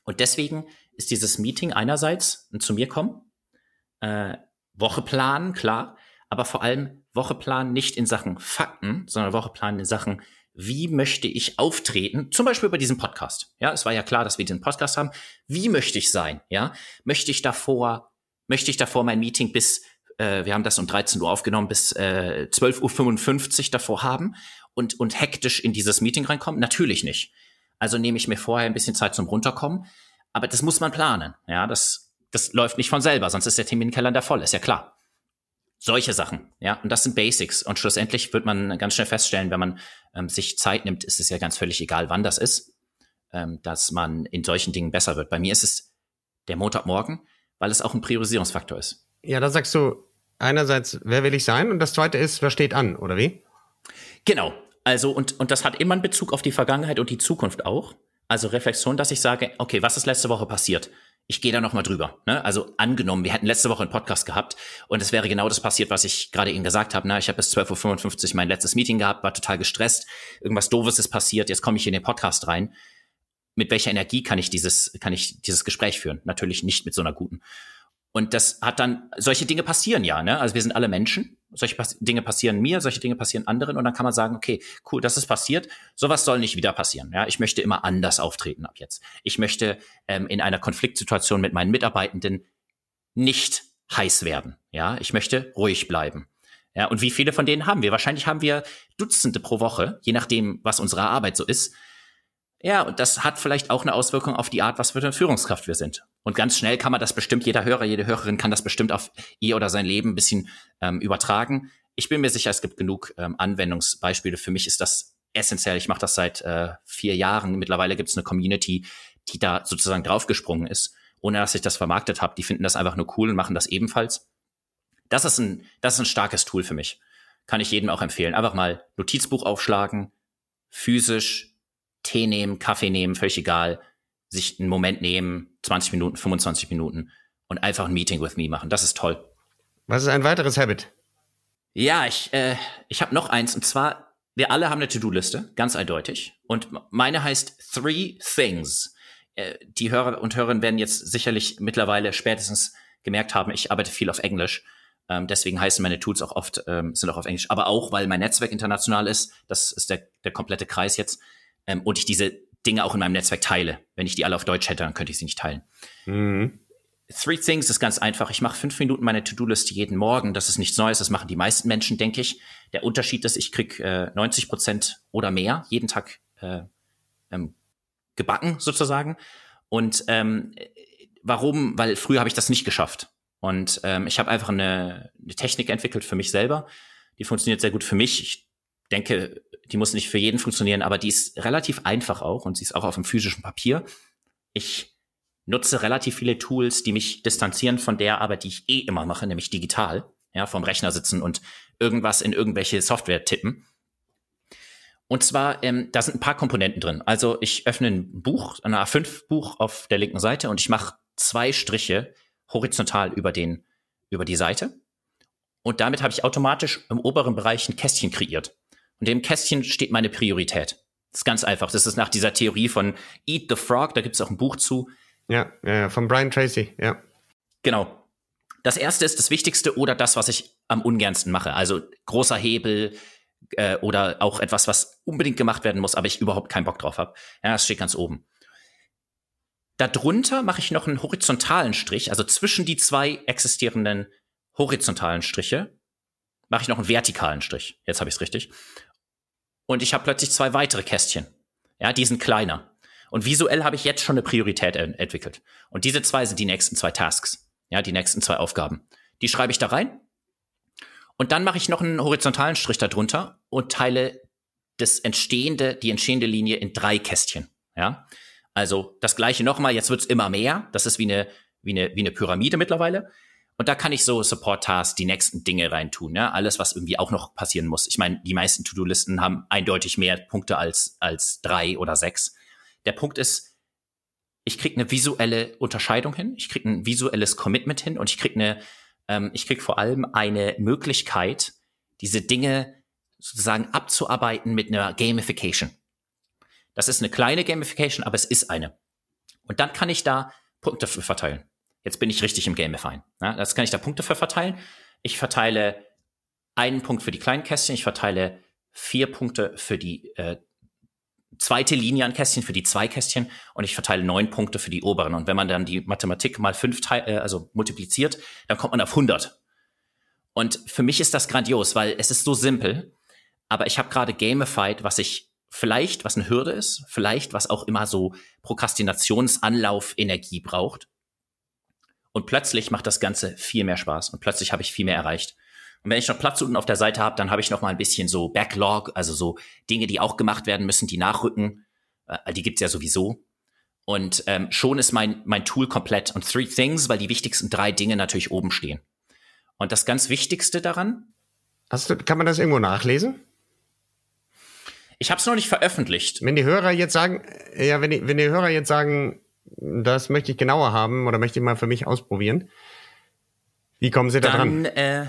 Und deswegen ist dieses Meeting einerseits ein zu mir kommen, äh, Woche planen, klar, aber vor allem Woche planen nicht in Sachen Fakten, sondern Woche planen in Sachen wie möchte ich auftreten, zum Beispiel bei diesem Podcast. Ja, es war ja klar, dass wir diesen Podcast haben. Wie möchte ich sein? Ja, möchte ich davor, möchte ich davor mein Meeting bis äh, wir haben das um 13 Uhr aufgenommen, bis äh, 12.55 Uhr davor haben und, und hektisch in dieses Meeting reinkommen? Natürlich nicht. Also nehme ich mir vorher ein bisschen Zeit zum Runterkommen. Aber das muss man planen. Ja, das, das läuft nicht von selber, sonst ist der Terminkalender voll, ist ja klar. Solche Sachen, ja, und das sind Basics. Und schlussendlich wird man ganz schnell feststellen, wenn man ähm, sich Zeit nimmt, ist es ja ganz völlig egal, wann das ist, ähm, dass man in solchen Dingen besser wird. Bei mir ist es der Montagmorgen, weil es auch ein Priorisierungsfaktor ist. Ja, da sagst du einerseits, wer will ich sein? Und das zweite ist, wer steht an, oder wie? Genau. Also, und, und das hat immer einen Bezug auf die Vergangenheit und die Zukunft auch. Also Reflexion, dass ich sage, okay, was ist letzte Woche passiert? Ich gehe da nochmal drüber. Ne? Also angenommen, wir hätten letzte Woche einen Podcast gehabt und es wäre genau das passiert, was ich gerade eben gesagt habe. Ne? Ich habe bis 12.55 Uhr mein letztes Meeting gehabt, war total gestresst. Irgendwas Doofes ist passiert, jetzt komme ich in den Podcast rein. Mit welcher Energie kann ich dieses, kann ich dieses Gespräch führen? Natürlich nicht mit so einer guten. Und das hat dann, solche Dinge passieren ja, ne? Also wir sind alle Menschen. Solche Pas Dinge passieren mir, solche Dinge passieren anderen. Und dann kann man sagen, okay, cool, das ist passiert. Sowas soll nicht wieder passieren. Ja, ich möchte immer anders auftreten ab jetzt. Ich möchte ähm, in einer Konfliktsituation mit meinen Mitarbeitenden nicht heiß werden. Ja, ich möchte ruhig bleiben. Ja, und wie viele von denen haben wir? Wahrscheinlich haben wir Dutzende pro Woche, je nachdem, was unsere Arbeit so ist. Ja, und das hat vielleicht auch eine Auswirkung auf die Art, was für eine Führungskraft wir sind. Und ganz schnell kann man das bestimmt, jeder Hörer, jede Hörerin kann das bestimmt auf ihr oder sein Leben ein bisschen ähm, übertragen. Ich bin mir sicher, es gibt genug ähm, Anwendungsbeispiele. Für mich ist das essentiell. Ich mache das seit äh, vier Jahren. Mittlerweile gibt es eine Community, die da sozusagen draufgesprungen ist, ohne dass ich das vermarktet habe. Die finden das einfach nur cool und machen das ebenfalls. Das ist ein, das ist ein starkes Tool für mich. Kann ich jedem auch empfehlen. Einfach mal Notizbuch aufschlagen, physisch Tee nehmen, Kaffee nehmen, völlig egal, sich einen Moment nehmen, 20 Minuten, 25 Minuten und einfach ein Meeting with me machen. Das ist toll. Was ist ein weiteres Habit? Ja, ich, äh, ich habe noch eins und zwar, wir alle haben eine To-Do-Liste, ganz eindeutig. Und meine heißt Three Things. Äh, die Hörer und Hörerinnen werden jetzt sicherlich mittlerweile spätestens gemerkt haben, ich arbeite viel auf Englisch. Ähm, deswegen heißen meine Tools auch oft, ähm, sind auch auf Englisch. Aber auch, weil mein Netzwerk international ist. Das ist der, der komplette Kreis jetzt ähm, und ich diese Dinge auch in meinem Netzwerk teile. Wenn ich die alle auf Deutsch hätte, dann könnte ich sie nicht teilen. Mhm. Three Things ist ganz einfach. Ich mache fünf Minuten meine To-Do-Liste jeden Morgen. Das ist nichts Neues. Das machen die meisten Menschen, denke ich. Der Unterschied ist, ich krieg äh, 90 Prozent oder mehr jeden Tag äh, ähm, gebacken sozusagen. Und ähm, warum? Weil früher habe ich das nicht geschafft. Und ähm, ich habe einfach eine, eine Technik entwickelt für mich selber. Die funktioniert sehr gut für mich. Ich denke, die muss nicht für jeden funktionieren, aber die ist relativ einfach auch und sie ist auch auf dem physischen Papier. Ich nutze relativ viele Tools, die mich distanzieren von der Arbeit, die ich eh immer mache, nämlich digital, ja, vom Rechner sitzen und irgendwas in irgendwelche Software tippen. Und zwar, ähm, da sind ein paar Komponenten drin. Also ich öffne ein Buch, ein A5-Buch auf der linken Seite und ich mache zwei Striche horizontal über den, über die Seite. Und damit habe ich automatisch im oberen Bereich ein Kästchen kreiert. Und dem Kästchen steht meine Priorität. Das ist ganz einfach. Das ist nach dieser Theorie von Eat the Frog, da gibt es auch ein Buch zu. Ja, ja, von Brian Tracy, ja. Genau. Das erste ist das Wichtigste oder das, was ich am ungernsten mache. Also großer Hebel äh, oder auch etwas, was unbedingt gemacht werden muss, aber ich überhaupt keinen Bock drauf habe. Ja, das steht ganz oben. Darunter mache ich noch einen horizontalen Strich, also zwischen die zwei existierenden horizontalen Striche mache ich noch einen vertikalen Strich. Jetzt habe ich es richtig und ich habe plötzlich zwei weitere Kästchen. Ja, die sind kleiner. Und visuell habe ich jetzt schon eine Priorität ent entwickelt. Und diese zwei sind die nächsten zwei Tasks. Ja, die nächsten zwei Aufgaben. Die schreibe ich da rein. Und dann mache ich noch einen horizontalen Strich darunter und teile das entstehende, die entstehende Linie in drei Kästchen. Ja, also das gleiche nochmal. Jetzt wird's immer mehr. Das ist wie eine, wie eine, wie eine Pyramide mittlerweile. Und da kann ich so Support-Tasks, die nächsten Dinge reintun, ja, alles, was irgendwie auch noch passieren muss. Ich meine, die meisten To-Do-Listen haben eindeutig mehr Punkte als, als drei oder sechs. Der Punkt ist, ich kriege eine visuelle Unterscheidung hin, ich kriege ein visuelles Commitment hin und ich kriege eine, ähm, ich kriege vor allem eine Möglichkeit, diese Dinge sozusagen abzuarbeiten mit einer Gamification. Das ist eine kleine Gamification, aber es ist eine. Und dann kann ich da Punkte verteilen. Jetzt bin ich richtig im Gamifying. Ja, das kann ich da Punkte für verteilen. Ich verteile einen Punkt für die kleinen Kästchen, ich verteile vier Punkte für die äh, zweite Linie an Kästchen, für die zwei Kästchen und ich verteile neun Punkte für die oberen. Und wenn man dann die Mathematik mal fünf äh, also multipliziert, dann kommt man auf 100. Und für mich ist das grandios, weil es ist so simpel, aber ich habe gerade gamified, was ich vielleicht, was eine Hürde ist, vielleicht, was auch immer so Prokrastinationsanlauf Energie braucht. Und plötzlich macht das Ganze viel mehr Spaß und plötzlich habe ich viel mehr erreicht. Und wenn ich noch Platz unten auf der Seite habe, dann habe ich noch mal ein bisschen so Backlog, also so Dinge, die auch gemacht werden müssen, die nachrücken. Äh, die gibt's ja sowieso. Und ähm, schon ist mein, mein Tool komplett. Und Three Things, weil die wichtigsten drei Dinge natürlich oben stehen. Und das ganz Wichtigste daran. Hast du, kann man das irgendwo nachlesen? Ich habe es noch nicht veröffentlicht. Wenn die Hörer jetzt sagen, ja, wenn die, wenn die Hörer jetzt sagen, das möchte ich genauer haben oder möchte ich mal für mich ausprobieren, wie kommen Sie da dran? Äh,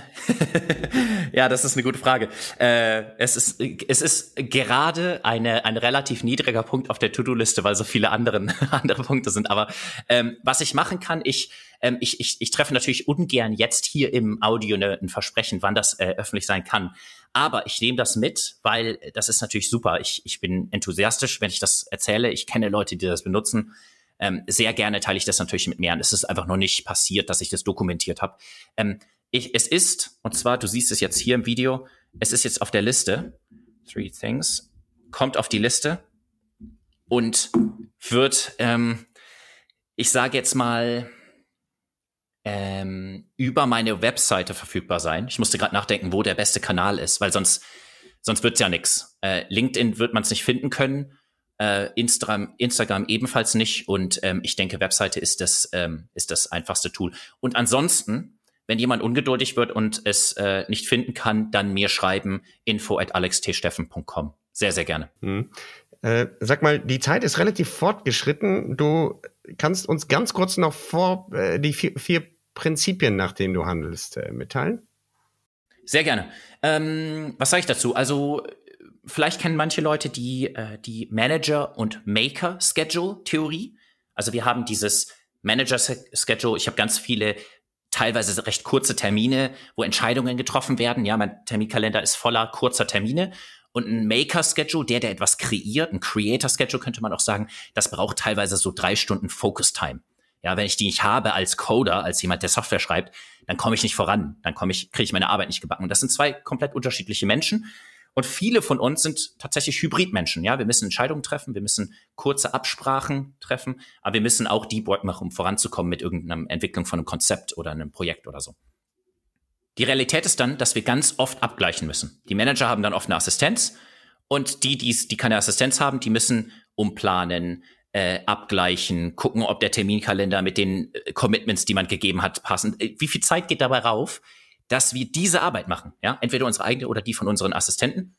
ja, das ist eine gute Frage. Äh, es, ist, es ist gerade eine, ein relativ niedriger Punkt auf der To-Do-Liste, weil so viele anderen, andere Punkte sind. Aber ähm, was ich machen kann, ich, ähm, ich, ich, ich treffe natürlich ungern jetzt hier im Audio eine, ein Versprechen, wann das äh, öffentlich sein kann. Aber ich nehme das mit, weil das ist natürlich super. Ich, ich bin enthusiastisch, wenn ich das erzähle. Ich kenne Leute, die das benutzen. Ähm, sehr gerne teile ich das natürlich mit mehr. Es ist einfach noch nicht passiert, dass ich das dokumentiert habe. Ähm, ich, es ist, und zwar, du siehst es jetzt hier im Video, es ist jetzt auf der Liste. Three Things. Kommt auf die Liste und wird, ähm, ich sage jetzt mal, ähm, über meine Webseite verfügbar sein. Ich musste gerade nachdenken, wo der beste Kanal ist, weil sonst, sonst wird's ja nix. Äh, LinkedIn wird man es nicht finden können äh, Instagram, Instagram ebenfalls nicht. Und ähm, ich denke, Webseite ist das, ähm, ist das einfachste Tool. Und ansonsten, wenn jemand ungeduldig wird und es äh, nicht finden kann, dann mir schreiben info at alextsteffen.com. Sehr, sehr gerne. Hm. Äh, sag mal, die Zeit ist relativ fortgeschritten. Du kannst uns ganz kurz noch vor äh, die vier, vier Prinzipien, nach denen du handelst, äh, mitteilen? Sehr gerne. Ähm, was sage ich dazu? Also vielleicht kennen manche Leute die, äh, die Manager- und Maker-Schedule-Theorie. Also wir haben dieses Manager-Schedule. Ich habe ganz viele teilweise recht kurze Termine, wo Entscheidungen getroffen werden. Ja, mein Terminkalender ist voller kurzer Termine. Und ein Maker-Schedule, der, der etwas kreiert, ein Creator-Schedule könnte man auch sagen, das braucht teilweise so drei Stunden Focus-Time. Ja, wenn ich die nicht habe als Coder, als jemand, der Software schreibt, dann komme ich nicht voran. Dann komme ich, kriege ich meine Arbeit nicht gebacken. Und das sind zwei komplett unterschiedliche Menschen. Und viele von uns sind tatsächlich Hybridmenschen. Ja, wir müssen Entscheidungen treffen, wir müssen kurze Absprachen treffen, aber wir müssen auch Deep Work machen, um voranzukommen mit irgendeiner Entwicklung von einem Konzept oder einem Projekt oder so. Die Realität ist dann, dass wir ganz oft abgleichen müssen. Die Manager haben dann oft eine Assistenz und die, die's, die keine Assistenz haben, die müssen umplanen, äh, abgleichen, gucken, ob der Terminkalender mit den äh, Commitments, die man gegeben hat, passen. Äh, wie viel Zeit geht dabei rauf? Dass wir diese Arbeit machen. Ja, entweder unsere eigene oder die von unseren Assistenten.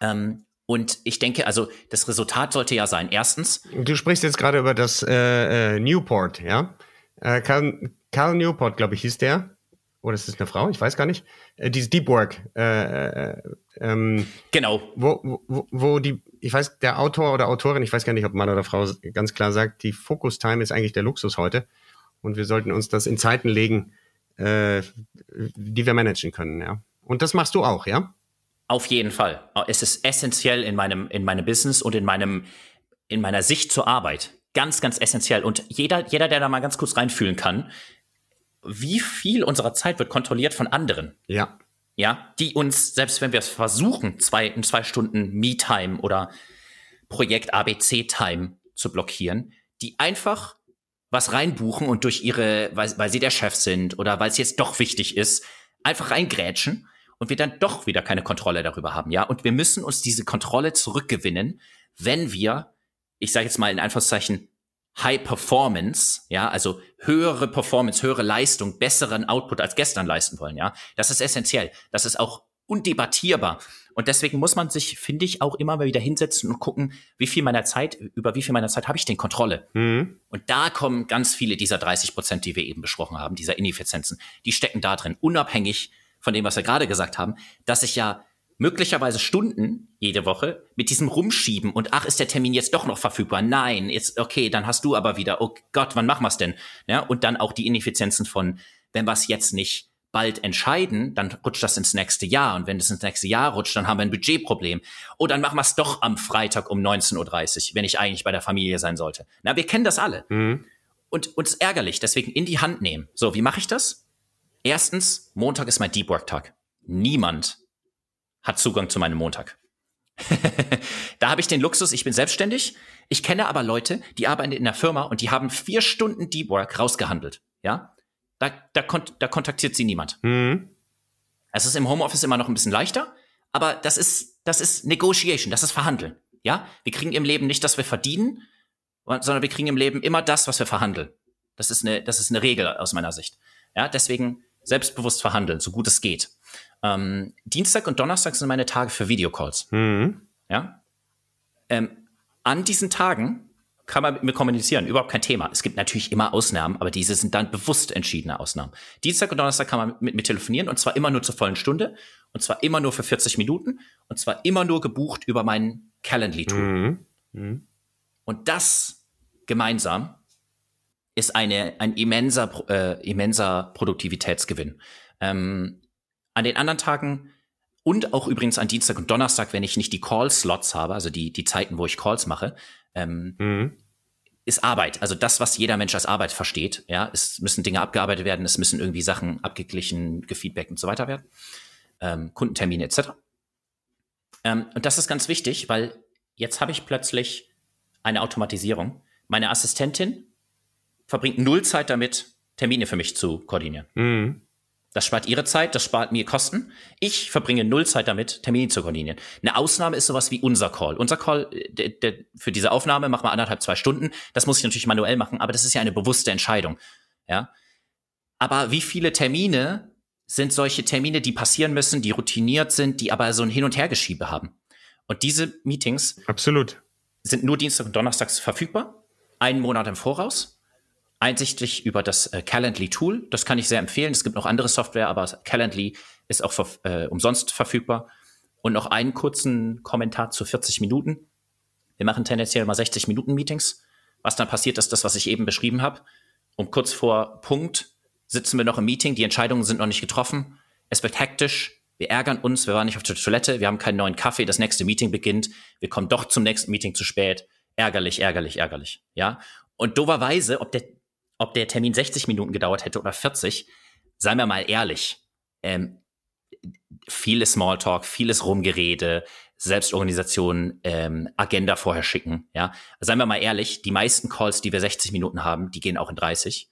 Ähm, und ich denke, also das Resultat sollte ja sein. Erstens. Du sprichst jetzt gerade über das äh, äh, Newport, ja? Äh, Carl, Carl Newport, glaube ich, hieß der. Oder ist es eine Frau? Ich weiß gar nicht. Äh, dieses Deep Work. Äh, äh, ähm, genau. Wo, wo, wo die, ich weiß, der Autor oder Autorin, ich weiß gar nicht, ob Mann oder Frau ganz klar sagt, die Focus Time ist eigentlich der Luxus heute. Und wir sollten uns das in Zeiten legen, äh, die wir managen können, ja. Und das machst du auch, ja? Auf jeden Fall. Es ist essentiell in meinem, in meinem Business und in meinem, in meiner Sicht zur Arbeit. Ganz, ganz essentiell. Und jeder, jeder, der da mal ganz kurz reinfühlen kann, wie viel unserer Zeit wird kontrolliert von anderen? Ja. Ja, die uns, selbst wenn wir es versuchen, zwei, in zwei Stunden Me-Time oder Projekt ABC-Time zu blockieren, die einfach was reinbuchen und durch ihre, weil, weil sie der Chef sind oder weil es jetzt doch wichtig ist, einfach reingrätschen und wir dann doch wieder keine Kontrolle darüber haben, ja. Und wir müssen uns diese Kontrolle zurückgewinnen, wenn wir, ich sage jetzt mal in Anführungszeichen, High Performance, ja, also höhere Performance, höhere Leistung, besseren Output als gestern leisten wollen, ja. Das ist essentiell. Das ist auch undebattierbar. Und deswegen muss man sich, finde ich, auch immer mal wieder hinsetzen und gucken, wie viel meiner Zeit, über wie viel meiner Zeit habe ich denn Kontrolle? Mhm. Und da kommen ganz viele dieser 30 Prozent, die wir eben besprochen haben, dieser Ineffizienzen, die stecken da drin, unabhängig von dem, was wir gerade gesagt haben, dass ich ja möglicherweise Stunden jede Woche mit diesem Rumschieben und ach, ist der Termin jetzt doch noch verfügbar? Nein, jetzt, okay, dann hast du aber wieder, oh Gott, wann machen wir's denn? Ja, und dann auch die Ineffizienzen von, wenn was jetzt nicht bald entscheiden, dann rutscht das ins nächste Jahr. Und wenn es ins nächste Jahr rutscht, dann haben wir ein Budgetproblem. Oh, dann machen wir es doch am Freitag um 19.30 Uhr, wenn ich eigentlich bei der Familie sein sollte. Na, wir kennen das alle. Mhm. Und uns ärgerlich, deswegen in die Hand nehmen. So, wie mache ich das? Erstens, Montag ist mein Deep Work Tag. Niemand hat Zugang zu meinem Montag. da habe ich den Luxus, ich bin selbstständig. Ich kenne aber Leute, die arbeiten in der Firma und die haben vier Stunden Deep Work rausgehandelt. Ja, da, da, kont da kontaktiert sie niemand. Mhm. Es ist im Homeoffice immer noch ein bisschen leichter, aber das ist, das ist Negotiation, das ist Verhandeln. Ja, wir kriegen im Leben nicht, dass wir verdienen, sondern wir kriegen im Leben immer das, was wir verhandeln. Das ist eine, das ist eine Regel aus meiner Sicht. Ja, deswegen selbstbewusst verhandeln, so gut es geht. Ähm, Dienstag und Donnerstag sind meine Tage für Videocalls. Mhm. Ja. Ähm, an diesen Tagen kann man mit mir kommunizieren, überhaupt kein Thema. Es gibt natürlich immer Ausnahmen, aber diese sind dann bewusst entschiedene Ausnahmen. Dienstag und Donnerstag kann man mit mir telefonieren und zwar immer nur zur vollen Stunde und zwar immer nur für 40 Minuten und zwar immer nur gebucht über meinen Calendly-Tool. Mhm. Mhm. Und das gemeinsam ist eine, ein immenser, äh, immenser Produktivitätsgewinn. Ähm, an den anderen Tagen und auch übrigens an Dienstag und Donnerstag, wenn ich nicht die Call-Slots habe, also die, die Zeiten, wo ich Calls mache, ähm, mhm. ist Arbeit. Also das, was jeder Mensch als Arbeit versteht. Ja, es müssen Dinge abgearbeitet werden, es müssen irgendwie Sachen abgeglichen, gefeedbackt und so weiter werden. Ähm, Kundentermine etc. Ähm, und das ist ganz wichtig, weil jetzt habe ich plötzlich eine Automatisierung. Meine Assistentin verbringt null Zeit damit, Termine für mich zu koordinieren. Mhm. Das spart ihre Zeit, das spart mir Kosten. Ich verbringe null Zeit damit, Termine zu koordinieren. Eine Ausnahme ist sowas wie unser Call. Unser Call, der, der, für diese Aufnahme machen wir anderthalb, zwei Stunden. Das muss ich natürlich manuell machen, aber das ist ja eine bewusste Entscheidung. Ja. Aber wie viele Termine sind solche Termine, die passieren müssen, die routiniert sind, die aber so ein Hin- und Hergeschiebe haben? Und diese Meetings Absolut. sind nur Dienstag und Donnerstags verfügbar, einen Monat im Voraus einsichtlich über das äh, Calendly Tool. Das kann ich sehr empfehlen. Es gibt noch andere Software, aber Calendly ist auch äh, umsonst verfügbar. Und noch einen kurzen Kommentar zu 40 Minuten. Wir machen tendenziell mal 60 Minuten Meetings. Was dann passiert, ist das, was ich eben beschrieben habe. Um kurz vor Punkt sitzen wir noch im Meeting. Die Entscheidungen sind noch nicht getroffen. Es wird hektisch. Wir ärgern uns. Wir waren nicht auf der Toilette. Wir haben keinen neuen Kaffee. Das nächste Meeting beginnt. Wir kommen doch zum nächsten Meeting zu spät. Ärgerlich, ärgerlich, ärgerlich. Ja. Und doverweise, ob der ob der Termin 60 Minuten gedauert hätte oder 40, seien wir mal ehrlich, ähm, vieles Smalltalk, vieles Rumgerede, Selbstorganisation, ähm, Agenda vorher schicken, ja. Seien wir mal ehrlich, die meisten Calls, die wir 60 Minuten haben, die gehen auch in 30.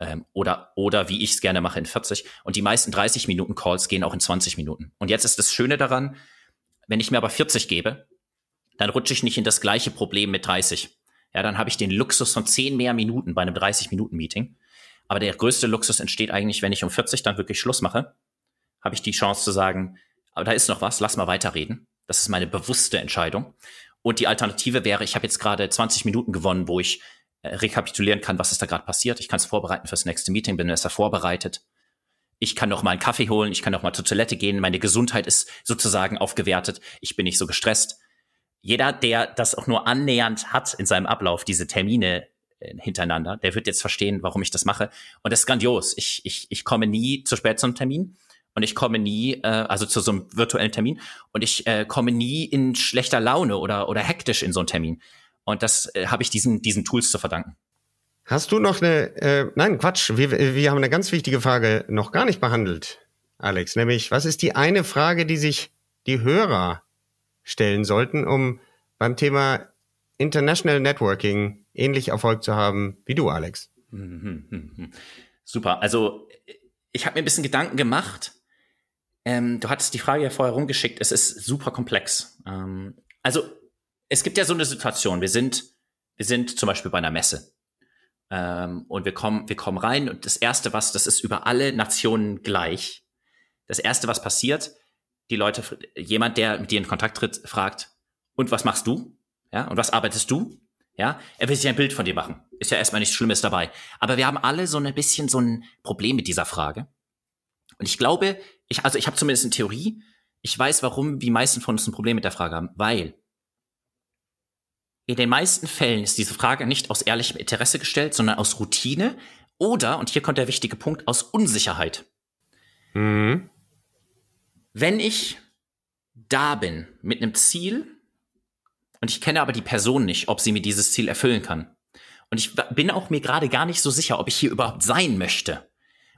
Ähm, oder, oder wie ich es gerne mache, in 40. Und die meisten 30 Minuten Calls gehen auch in 20 Minuten. Und jetzt ist das Schöne daran, wenn ich mir aber 40 gebe, dann rutsche ich nicht in das gleiche Problem mit 30 ja, dann habe ich den Luxus von zehn mehr Minuten bei einem 30-Minuten-Meeting. Aber der größte Luxus entsteht eigentlich, wenn ich um 40 dann wirklich Schluss mache, habe ich die Chance zu sagen, aber da ist noch was, lass mal weiterreden. Das ist meine bewusste Entscheidung. Und die Alternative wäre, ich habe jetzt gerade 20 Minuten gewonnen, wo ich äh, rekapitulieren kann, was ist da gerade passiert. Ich kann es vorbereiten fürs nächste Meeting, bin besser vorbereitet. Ich kann noch mal einen Kaffee holen, ich kann noch mal zur Toilette gehen, meine Gesundheit ist sozusagen aufgewertet, ich bin nicht so gestresst jeder, der das auch nur annähernd hat in seinem Ablauf, diese Termine äh, hintereinander, der wird jetzt verstehen, warum ich das mache. Und das ist grandios. Ich, ich, ich komme nie zu spät zum Termin und ich komme nie, äh, also zu so einem virtuellen Termin und ich äh, komme nie in schlechter Laune oder, oder hektisch in so einen Termin. Und das äh, habe ich diesen, diesen Tools zu verdanken. Hast du noch eine, äh, nein, Quatsch, wir, wir haben eine ganz wichtige Frage noch gar nicht behandelt, Alex, nämlich, was ist die eine Frage, die sich die Hörer stellen sollten, um beim Thema International Networking ähnlich Erfolg zu haben wie du, Alex. Super. Also ich habe mir ein bisschen Gedanken gemacht. Ähm, du hattest die Frage ja vorher rumgeschickt. Es ist super komplex. Ähm, also es gibt ja so eine Situation. Wir sind, wir sind zum Beispiel bei einer Messe. Ähm, und wir kommen, wir kommen rein und das erste, was, das ist über alle Nationen gleich. Das erste, was passiert, die Leute, jemand, der mit dir in Kontakt tritt, fragt, und was machst du? Ja, und was arbeitest du? Ja, er will sich ein Bild von dir machen. Ist ja erstmal nichts Schlimmes dabei. Aber wir haben alle so ein bisschen so ein Problem mit dieser Frage. Und ich glaube, ich, also ich habe zumindest eine Theorie, ich weiß, warum die meisten von uns ein Problem mit der Frage haben, weil in den meisten Fällen ist diese Frage nicht aus ehrlichem Interesse gestellt, sondern aus Routine oder, und hier kommt der wichtige Punkt, aus Unsicherheit. Mhm. Wenn ich da bin mit einem Ziel und ich kenne aber die Person nicht, ob sie mir dieses Ziel erfüllen kann. Und ich bin auch mir gerade gar nicht so sicher, ob ich hier überhaupt sein möchte.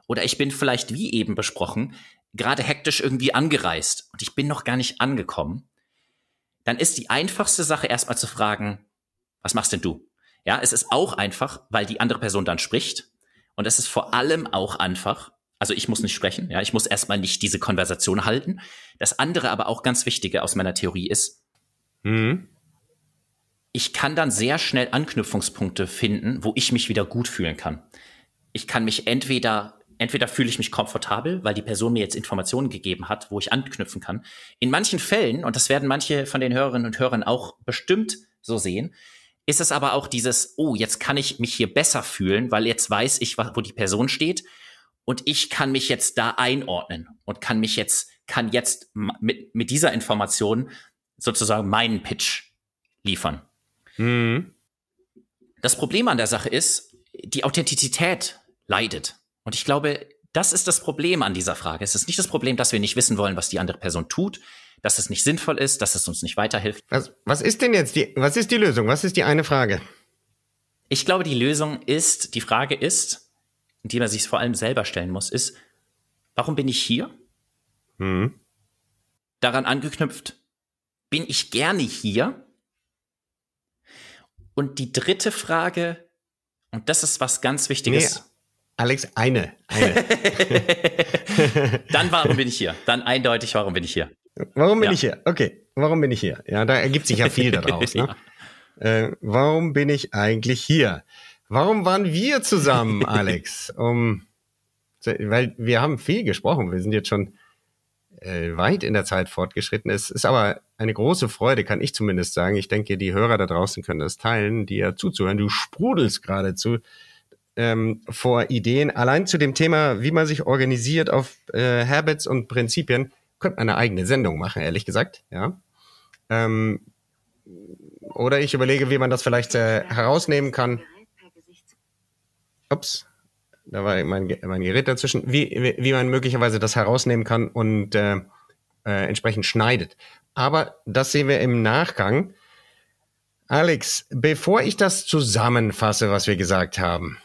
oder ich bin vielleicht, wie eben besprochen, gerade hektisch irgendwie angereist und ich bin noch gar nicht angekommen, dann ist die einfachste Sache erstmal zu fragen, was machst denn du? Ja, es ist auch einfach, weil die andere Person dann spricht. Und es ist vor allem auch einfach, also ich muss nicht sprechen, ja, ich muss erstmal nicht diese Konversation halten. Das andere aber auch ganz Wichtige aus meiner Theorie ist, mhm. ich kann dann sehr schnell Anknüpfungspunkte finden, wo ich mich wieder gut fühlen kann. Ich kann mich entweder entweder fühle ich mich komfortabel, weil die Person mir jetzt Informationen gegeben hat, wo ich anknüpfen kann. In manchen Fällen, und das werden manche von den Hörerinnen und Hörern auch bestimmt so sehen, ist es aber auch dieses, oh, jetzt kann ich mich hier besser fühlen, weil jetzt weiß ich, wo die Person steht und ich kann mich jetzt da einordnen und kann mich jetzt, kann jetzt mit, mit dieser Information sozusagen meinen Pitch liefern. Mhm. Das Problem an der Sache ist, die Authentizität leidet. Und ich glaube, das ist das Problem an dieser Frage. Es ist nicht das Problem, dass wir nicht wissen wollen, was die andere Person tut, dass es nicht sinnvoll ist, dass es uns nicht weiterhilft. Was, was ist denn jetzt die, was ist die Lösung? Was ist die eine Frage? Ich glaube, die Lösung ist, die Frage ist, die man sich vor allem selber stellen muss, ist, warum bin ich hier? Mhm. Daran angeknüpft, bin ich gerne hier? Und die dritte Frage, und das ist was ganz Wichtiges. Nee Alex, eine. eine. Dann warum bin ich hier? Dann eindeutig, warum bin ich hier? Warum bin ja. ich hier? Okay, warum bin ich hier? Ja, da ergibt sich ja viel daraus. Ne? ja. äh, warum bin ich eigentlich hier? Warum waren wir zusammen, Alex? um, weil wir haben viel gesprochen. Wir sind jetzt schon äh, weit in der Zeit fortgeschritten. Es ist aber eine große Freude, kann ich zumindest sagen. Ich denke, die Hörer da draußen können das teilen, die ja zuzuhören. Du sprudelst geradezu ähm, vor Ideen. Allein zu dem Thema, wie man sich organisiert auf äh, Habits und Prinzipien, könnte man eine eigene Sendung machen, ehrlich gesagt. Ja. Ähm, oder ich überlege, wie man das vielleicht äh, herausnehmen kann. Ups, da war mein, mein Gerät dazwischen. Wie, wie, man möglicherweise das herausnehmen kann und äh, äh, entsprechend schneidet. Aber das sehen wir im Nachgang. Alex, bevor ich das zusammenfasse, was wir gesagt haben,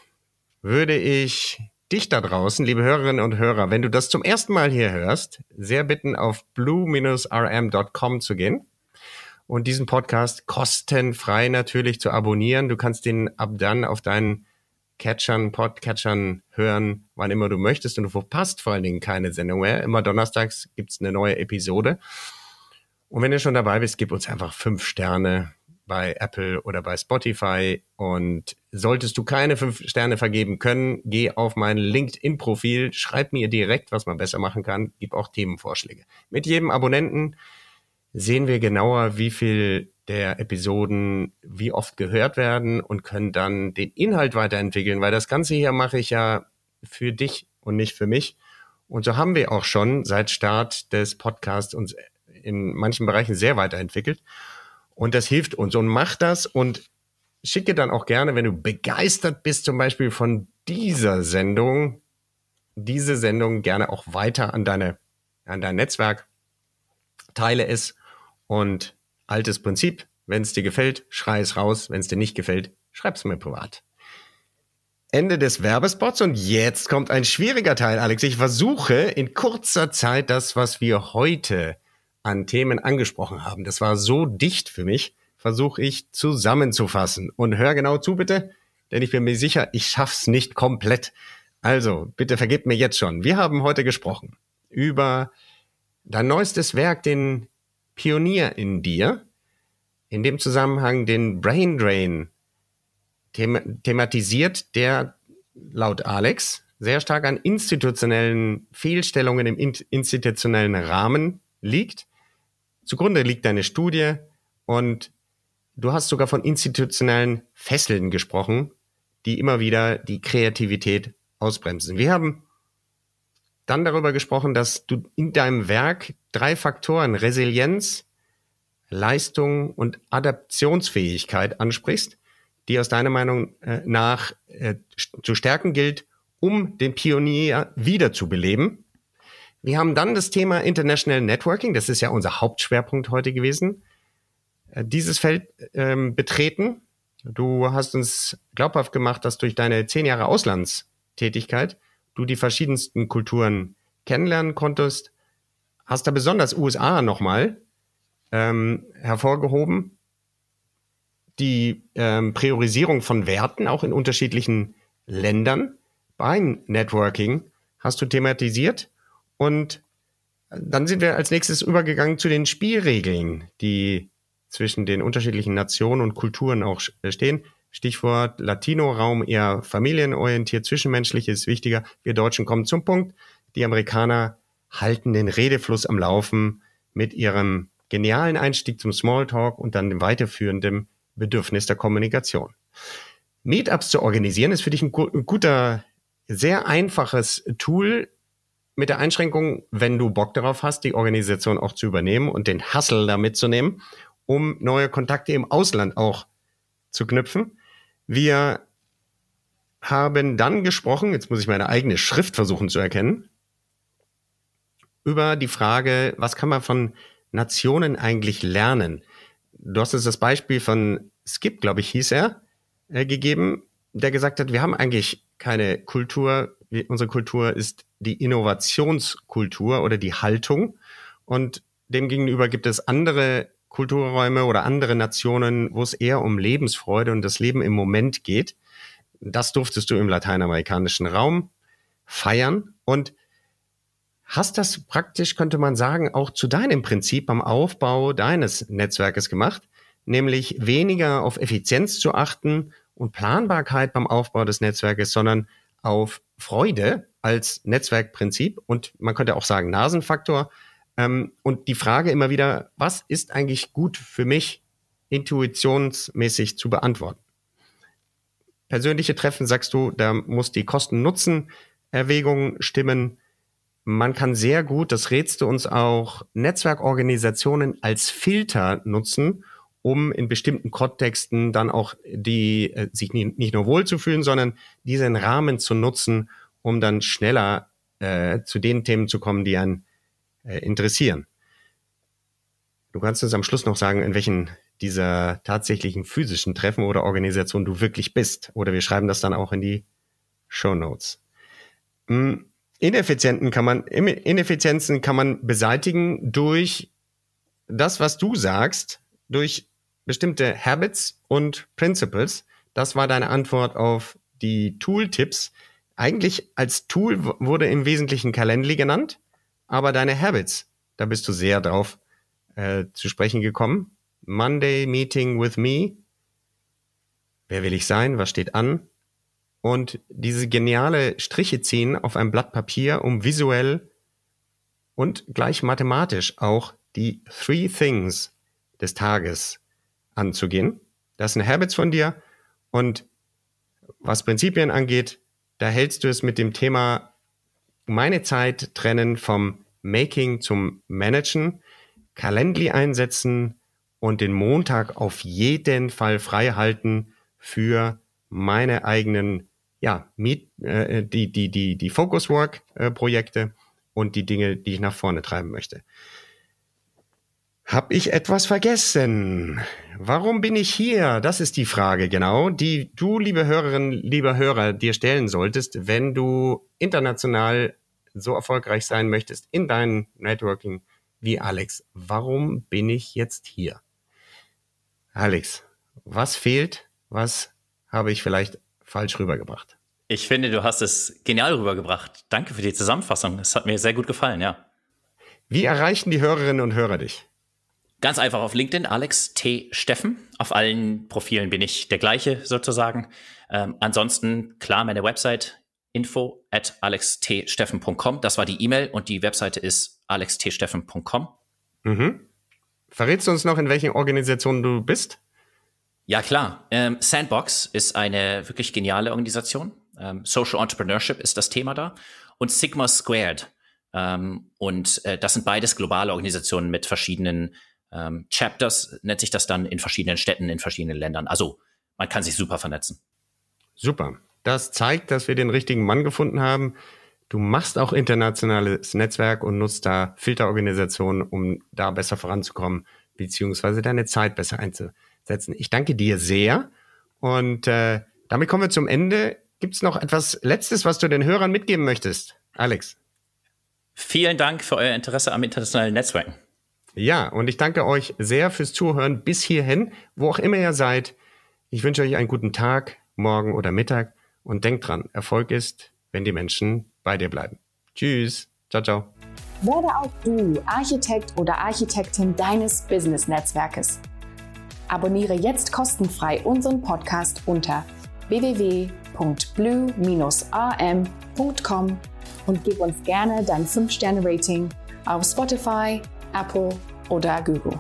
würde ich dich da draußen, liebe Hörerinnen und Hörer, wenn du das zum ersten Mal hier hörst, sehr bitten, auf blue-rm.com zu gehen und diesen Podcast kostenfrei natürlich zu abonnieren. Du kannst den ab dann auf deinen Catchern, Podcatchern hören, wann immer du möchtest und du verpasst vor allen Dingen keine Sendung mehr. Immer donnerstags gibt's eine neue Episode. Und wenn du schon dabei bist, gib uns einfach fünf Sterne bei Apple oder bei Spotify. Und solltest du keine fünf Sterne vergeben können, geh auf mein LinkedIn-Profil, schreib mir direkt, was man besser machen kann, gib auch Themenvorschläge. Mit jedem Abonnenten sehen wir genauer, wie viel der Episoden wie oft gehört werden und können dann den Inhalt weiterentwickeln, weil das Ganze hier mache ich ja für dich und nicht für mich. Und so haben wir auch schon seit Start des Podcasts uns in manchen Bereichen sehr weiterentwickelt. Und das hilft uns. Und mach das und schicke dann auch gerne, wenn du begeistert bist, zum Beispiel von dieser Sendung, diese Sendung gerne auch weiter an deine, an dein Netzwerk. Teile es und altes Prinzip. Wenn es dir gefällt, schrei es raus. Wenn es dir nicht gefällt, schreib es mir privat. Ende des Werbespots und jetzt kommt ein schwieriger Teil, Alex. Ich versuche in kurzer Zeit das, was wir heute an Themen angesprochen haben. Das war so dicht für mich, versuche ich zusammenzufassen. Und hör genau zu, bitte, denn ich bin mir sicher, ich schaff's nicht komplett. Also, bitte vergebt mir jetzt schon. Wir haben heute gesprochen über dein neuestes Werk, den Pionier in dir. In dem Zusammenhang den Brain Drain them thematisiert, der laut Alex sehr stark an institutionellen Fehlstellungen im institutionellen Rahmen liegt Zugrunde liegt deine Studie und du hast sogar von institutionellen Fesseln gesprochen, die immer wieder die Kreativität ausbremsen. Wir haben dann darüber gesprochen, dass du in deinem Werk drei Faktoren Resilienz, Leistung und Adaptionsfähigkeit ansprichst, die aus deiner Meinung äh, nach äh, zu stärken gilt, um den Pionier wiederzubeleben. Wir haben dann das Thema International Networking, das ist ja unser Hauptschwerpunkt heute gewesen, äh, dieses Feld ähm, betreten. Du hast uns glaubhaft gemacht, dass durch deine zehn Jahre Auslandstätigkeit du die verschiedensten Kulturen kennenlernen konntest. Hast da besonders USA nochmal ähm, hervorgehoben. Die ähm, Priorisierung von Werten auch in unterschiedlichen Ländern beim Networking hast du thematisiert. Und dann sind wir als nächstes übergegangen zu den Spielregeln, die zwischen den unterschiedlichen Nationen und Kulturen auch stehen. Stichwort Latino-Raum eher familienorientiert, zwischenmenschlich ist wichtiger. Wir Deutschen kommen zum Punkt. Die Amerikaner halten den Redefluss am Laufen mit ihrem genialen Einstieg zum Smalltalk und dann dem weiterführenden Bedürfnis der Kommunikation. Meetups zu organisieren ist für dich ein, guter, sehr einfaches Tool mit der Einschränkung, wenn du Bock darauf hast, die Organisation auch zu übernehmen und den Hustle da mitzunehmen, um neue Kontakte im Ausland auch zu knüpfen. Wir haben dann gesprochen, jetzt muss ich meine eigene Schrift versuchen zu erkennen, über die Frage, was kann man von Nationen eigentlich lernen? Du hast uns das Beispiel von Skip, glaube ich, hieß er, äh, gegeben, der gesagt hat, wir haben eigentlich keine Kultur, unsere Kultur ist die Innovationskultur oder die Haltung und demgegenüber gibt es andere Kulturräume oder andere Nationen, wo es eher um Lebensfreude und das Leben im Moment geht. Das durftest du im lateinamerikanischen Raum feiern und hast das praktisch, könnte man sagen, auch zu deinem Prinzip beim Aufbau deines Netzwerkes gemacht, nämlich weniger auf Effizienz zu achten und Planbarkeit beim Aufbau des Netzwerkes, sondern auf Freude als Netzwerkprinzip und man könnte auch sagen Nasenfaktor, ähm, und die Frage immer wieder, was ist eigentlich gut für mich intuitionsmäßig zu beantworten? Persönliche Treffen, sagst du, da muss die Kosten-Nutzen-Erwägung stimmen. Man kann sehr gut, das rätst du uns auch, Netzwerkorganisationen als Filter nutzen, um in bestimmten Kontexten dann auch die äh, sich nie, nicht nur wohlzufühlen, sondern diesen Rahmen zu nutzen, um dann schneller äh, zu den Themen zu kommen, die einen äh, interessieren. Du kannst uns am Schluss noch sagen, in welchen dieser tatsächlichen physischen Treffen oder Organisationen du wirklich bist. Oder wir schreiben das dann auch in die Show Notes. Hm, Ineffizienten kann man, Ineffizienzen kann man beseitigen durch das, was du sagst, durch bestimmte Habits und Principles. Das war deine Antwort auf die Tooltips. Eigentlich als Tool wurde im Wesentlichen Calendly genannt. Aber deine Habits, da bist du sehr drauf äh, zu sprechen gekommen. Monday Meeting with Me. Wer will ich sein? Was steht an? Und diese geniale Striche ziehen auf ein Blatt Papier, um visuell und gleich mathematisch auch die Three Things des Tages anzugehen. Das sind Habits von dir. Und was Prinzipien angeht, da hältst du es mit dem Thema meine Zeit trennen vom Making zum Managen, Calendly einsetzen und den Montag auf jeden Fall frei halten für meine eigenen, ja, Meet, äh, die, die, die, die Focus Work äh, Projekte und die Dinge, die ich nach vorne treiben möchte. Hab ich etwas vergessen? Warum bin ich hier? Das ist die Frage, genau, die du, liebe Hörerinnen, lieber Hörer, dir stellen solltest, wenn du international so erfolgreich sein möchtest in deinem Networking wie Alex. Warum bin ich jetzt hier? Alex, was fehlt? Was habe ich vielleicht falsch rübergebracht? Ich finde, du hast es genial rübergebracht. Danke für die Zusammenfassung. Es hat mir sehr gut gefallen, ja. Wie erreichen die Hörerinnen und Hörer dich? Ganz einfach auf LinkedIn, Alex T. Steffen. Auf allen Profilen bin ich der gleiche sozusagen. Ähm, ansonsten, klar, meine Website info at alextsteffen.com. Das war die E-Mail und die Webseite ist alextsteffen.com. Mhm. Verrätst du uns noch, in welchen Organisationen du bist? Ja, klar. Ähm, Sandbox ist eine wirklich geniale Organisation. Ähm, Social Entrepreneurship ist das Thema da. Und Sigma Squared. Ähm, und äh, das sind beides globale Organisationen mit verschiedenen ähm, Chapters nennt sich das dann in verschiedenen Städten, in verschiedenen Ländern. Also man kann sich super vernetzen. Super. Das zeigt, dass wir den richtigen Mann gefunden haben. Du machst auch internationales Netzwerk und nutzt da Filterorganisationen, um da besser voranzukommen, beziehungsweise deine Zeit besser einzusetzen. Ich danke dir sehr und äh, damit kommen wir zum Ende Gibt es noch etwas Letztes, was du den Hörern mitgeben möchtest, Alex? Vielen Dank für euer Interesse am internationalen Netzwerken. Ja, und ich danke euch sehr fürs Zuhören bis hierhin, wo auch immer ihr seid. Ich wünsche euch einen guten Tag, morgen oder Mittag und denkt dran, Erfolg ist, wenn die Menschen bei dir bleiben. Tschüss. Ciao, ciao. Werde auch du Architekt oder Architektin deines Business-Netzwerkes. Abonniere jetzt kostenfrei unseren Podcast unter www.blue-rm.com und gib uns gerne dein 5-Sterne-Rating auf Spotify, Apple oder Google.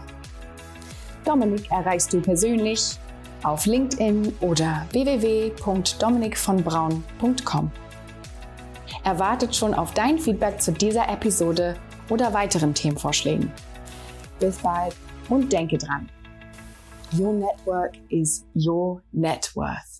Dominik erreichst du persönlich auf LinkedIn oder www.dominikvonbraun.com. Er wartet schon auf dein Feedback zu dieser Episode oder weiteren Themenvorschlägen. Bis bald und denke dran. Your network is your net worth.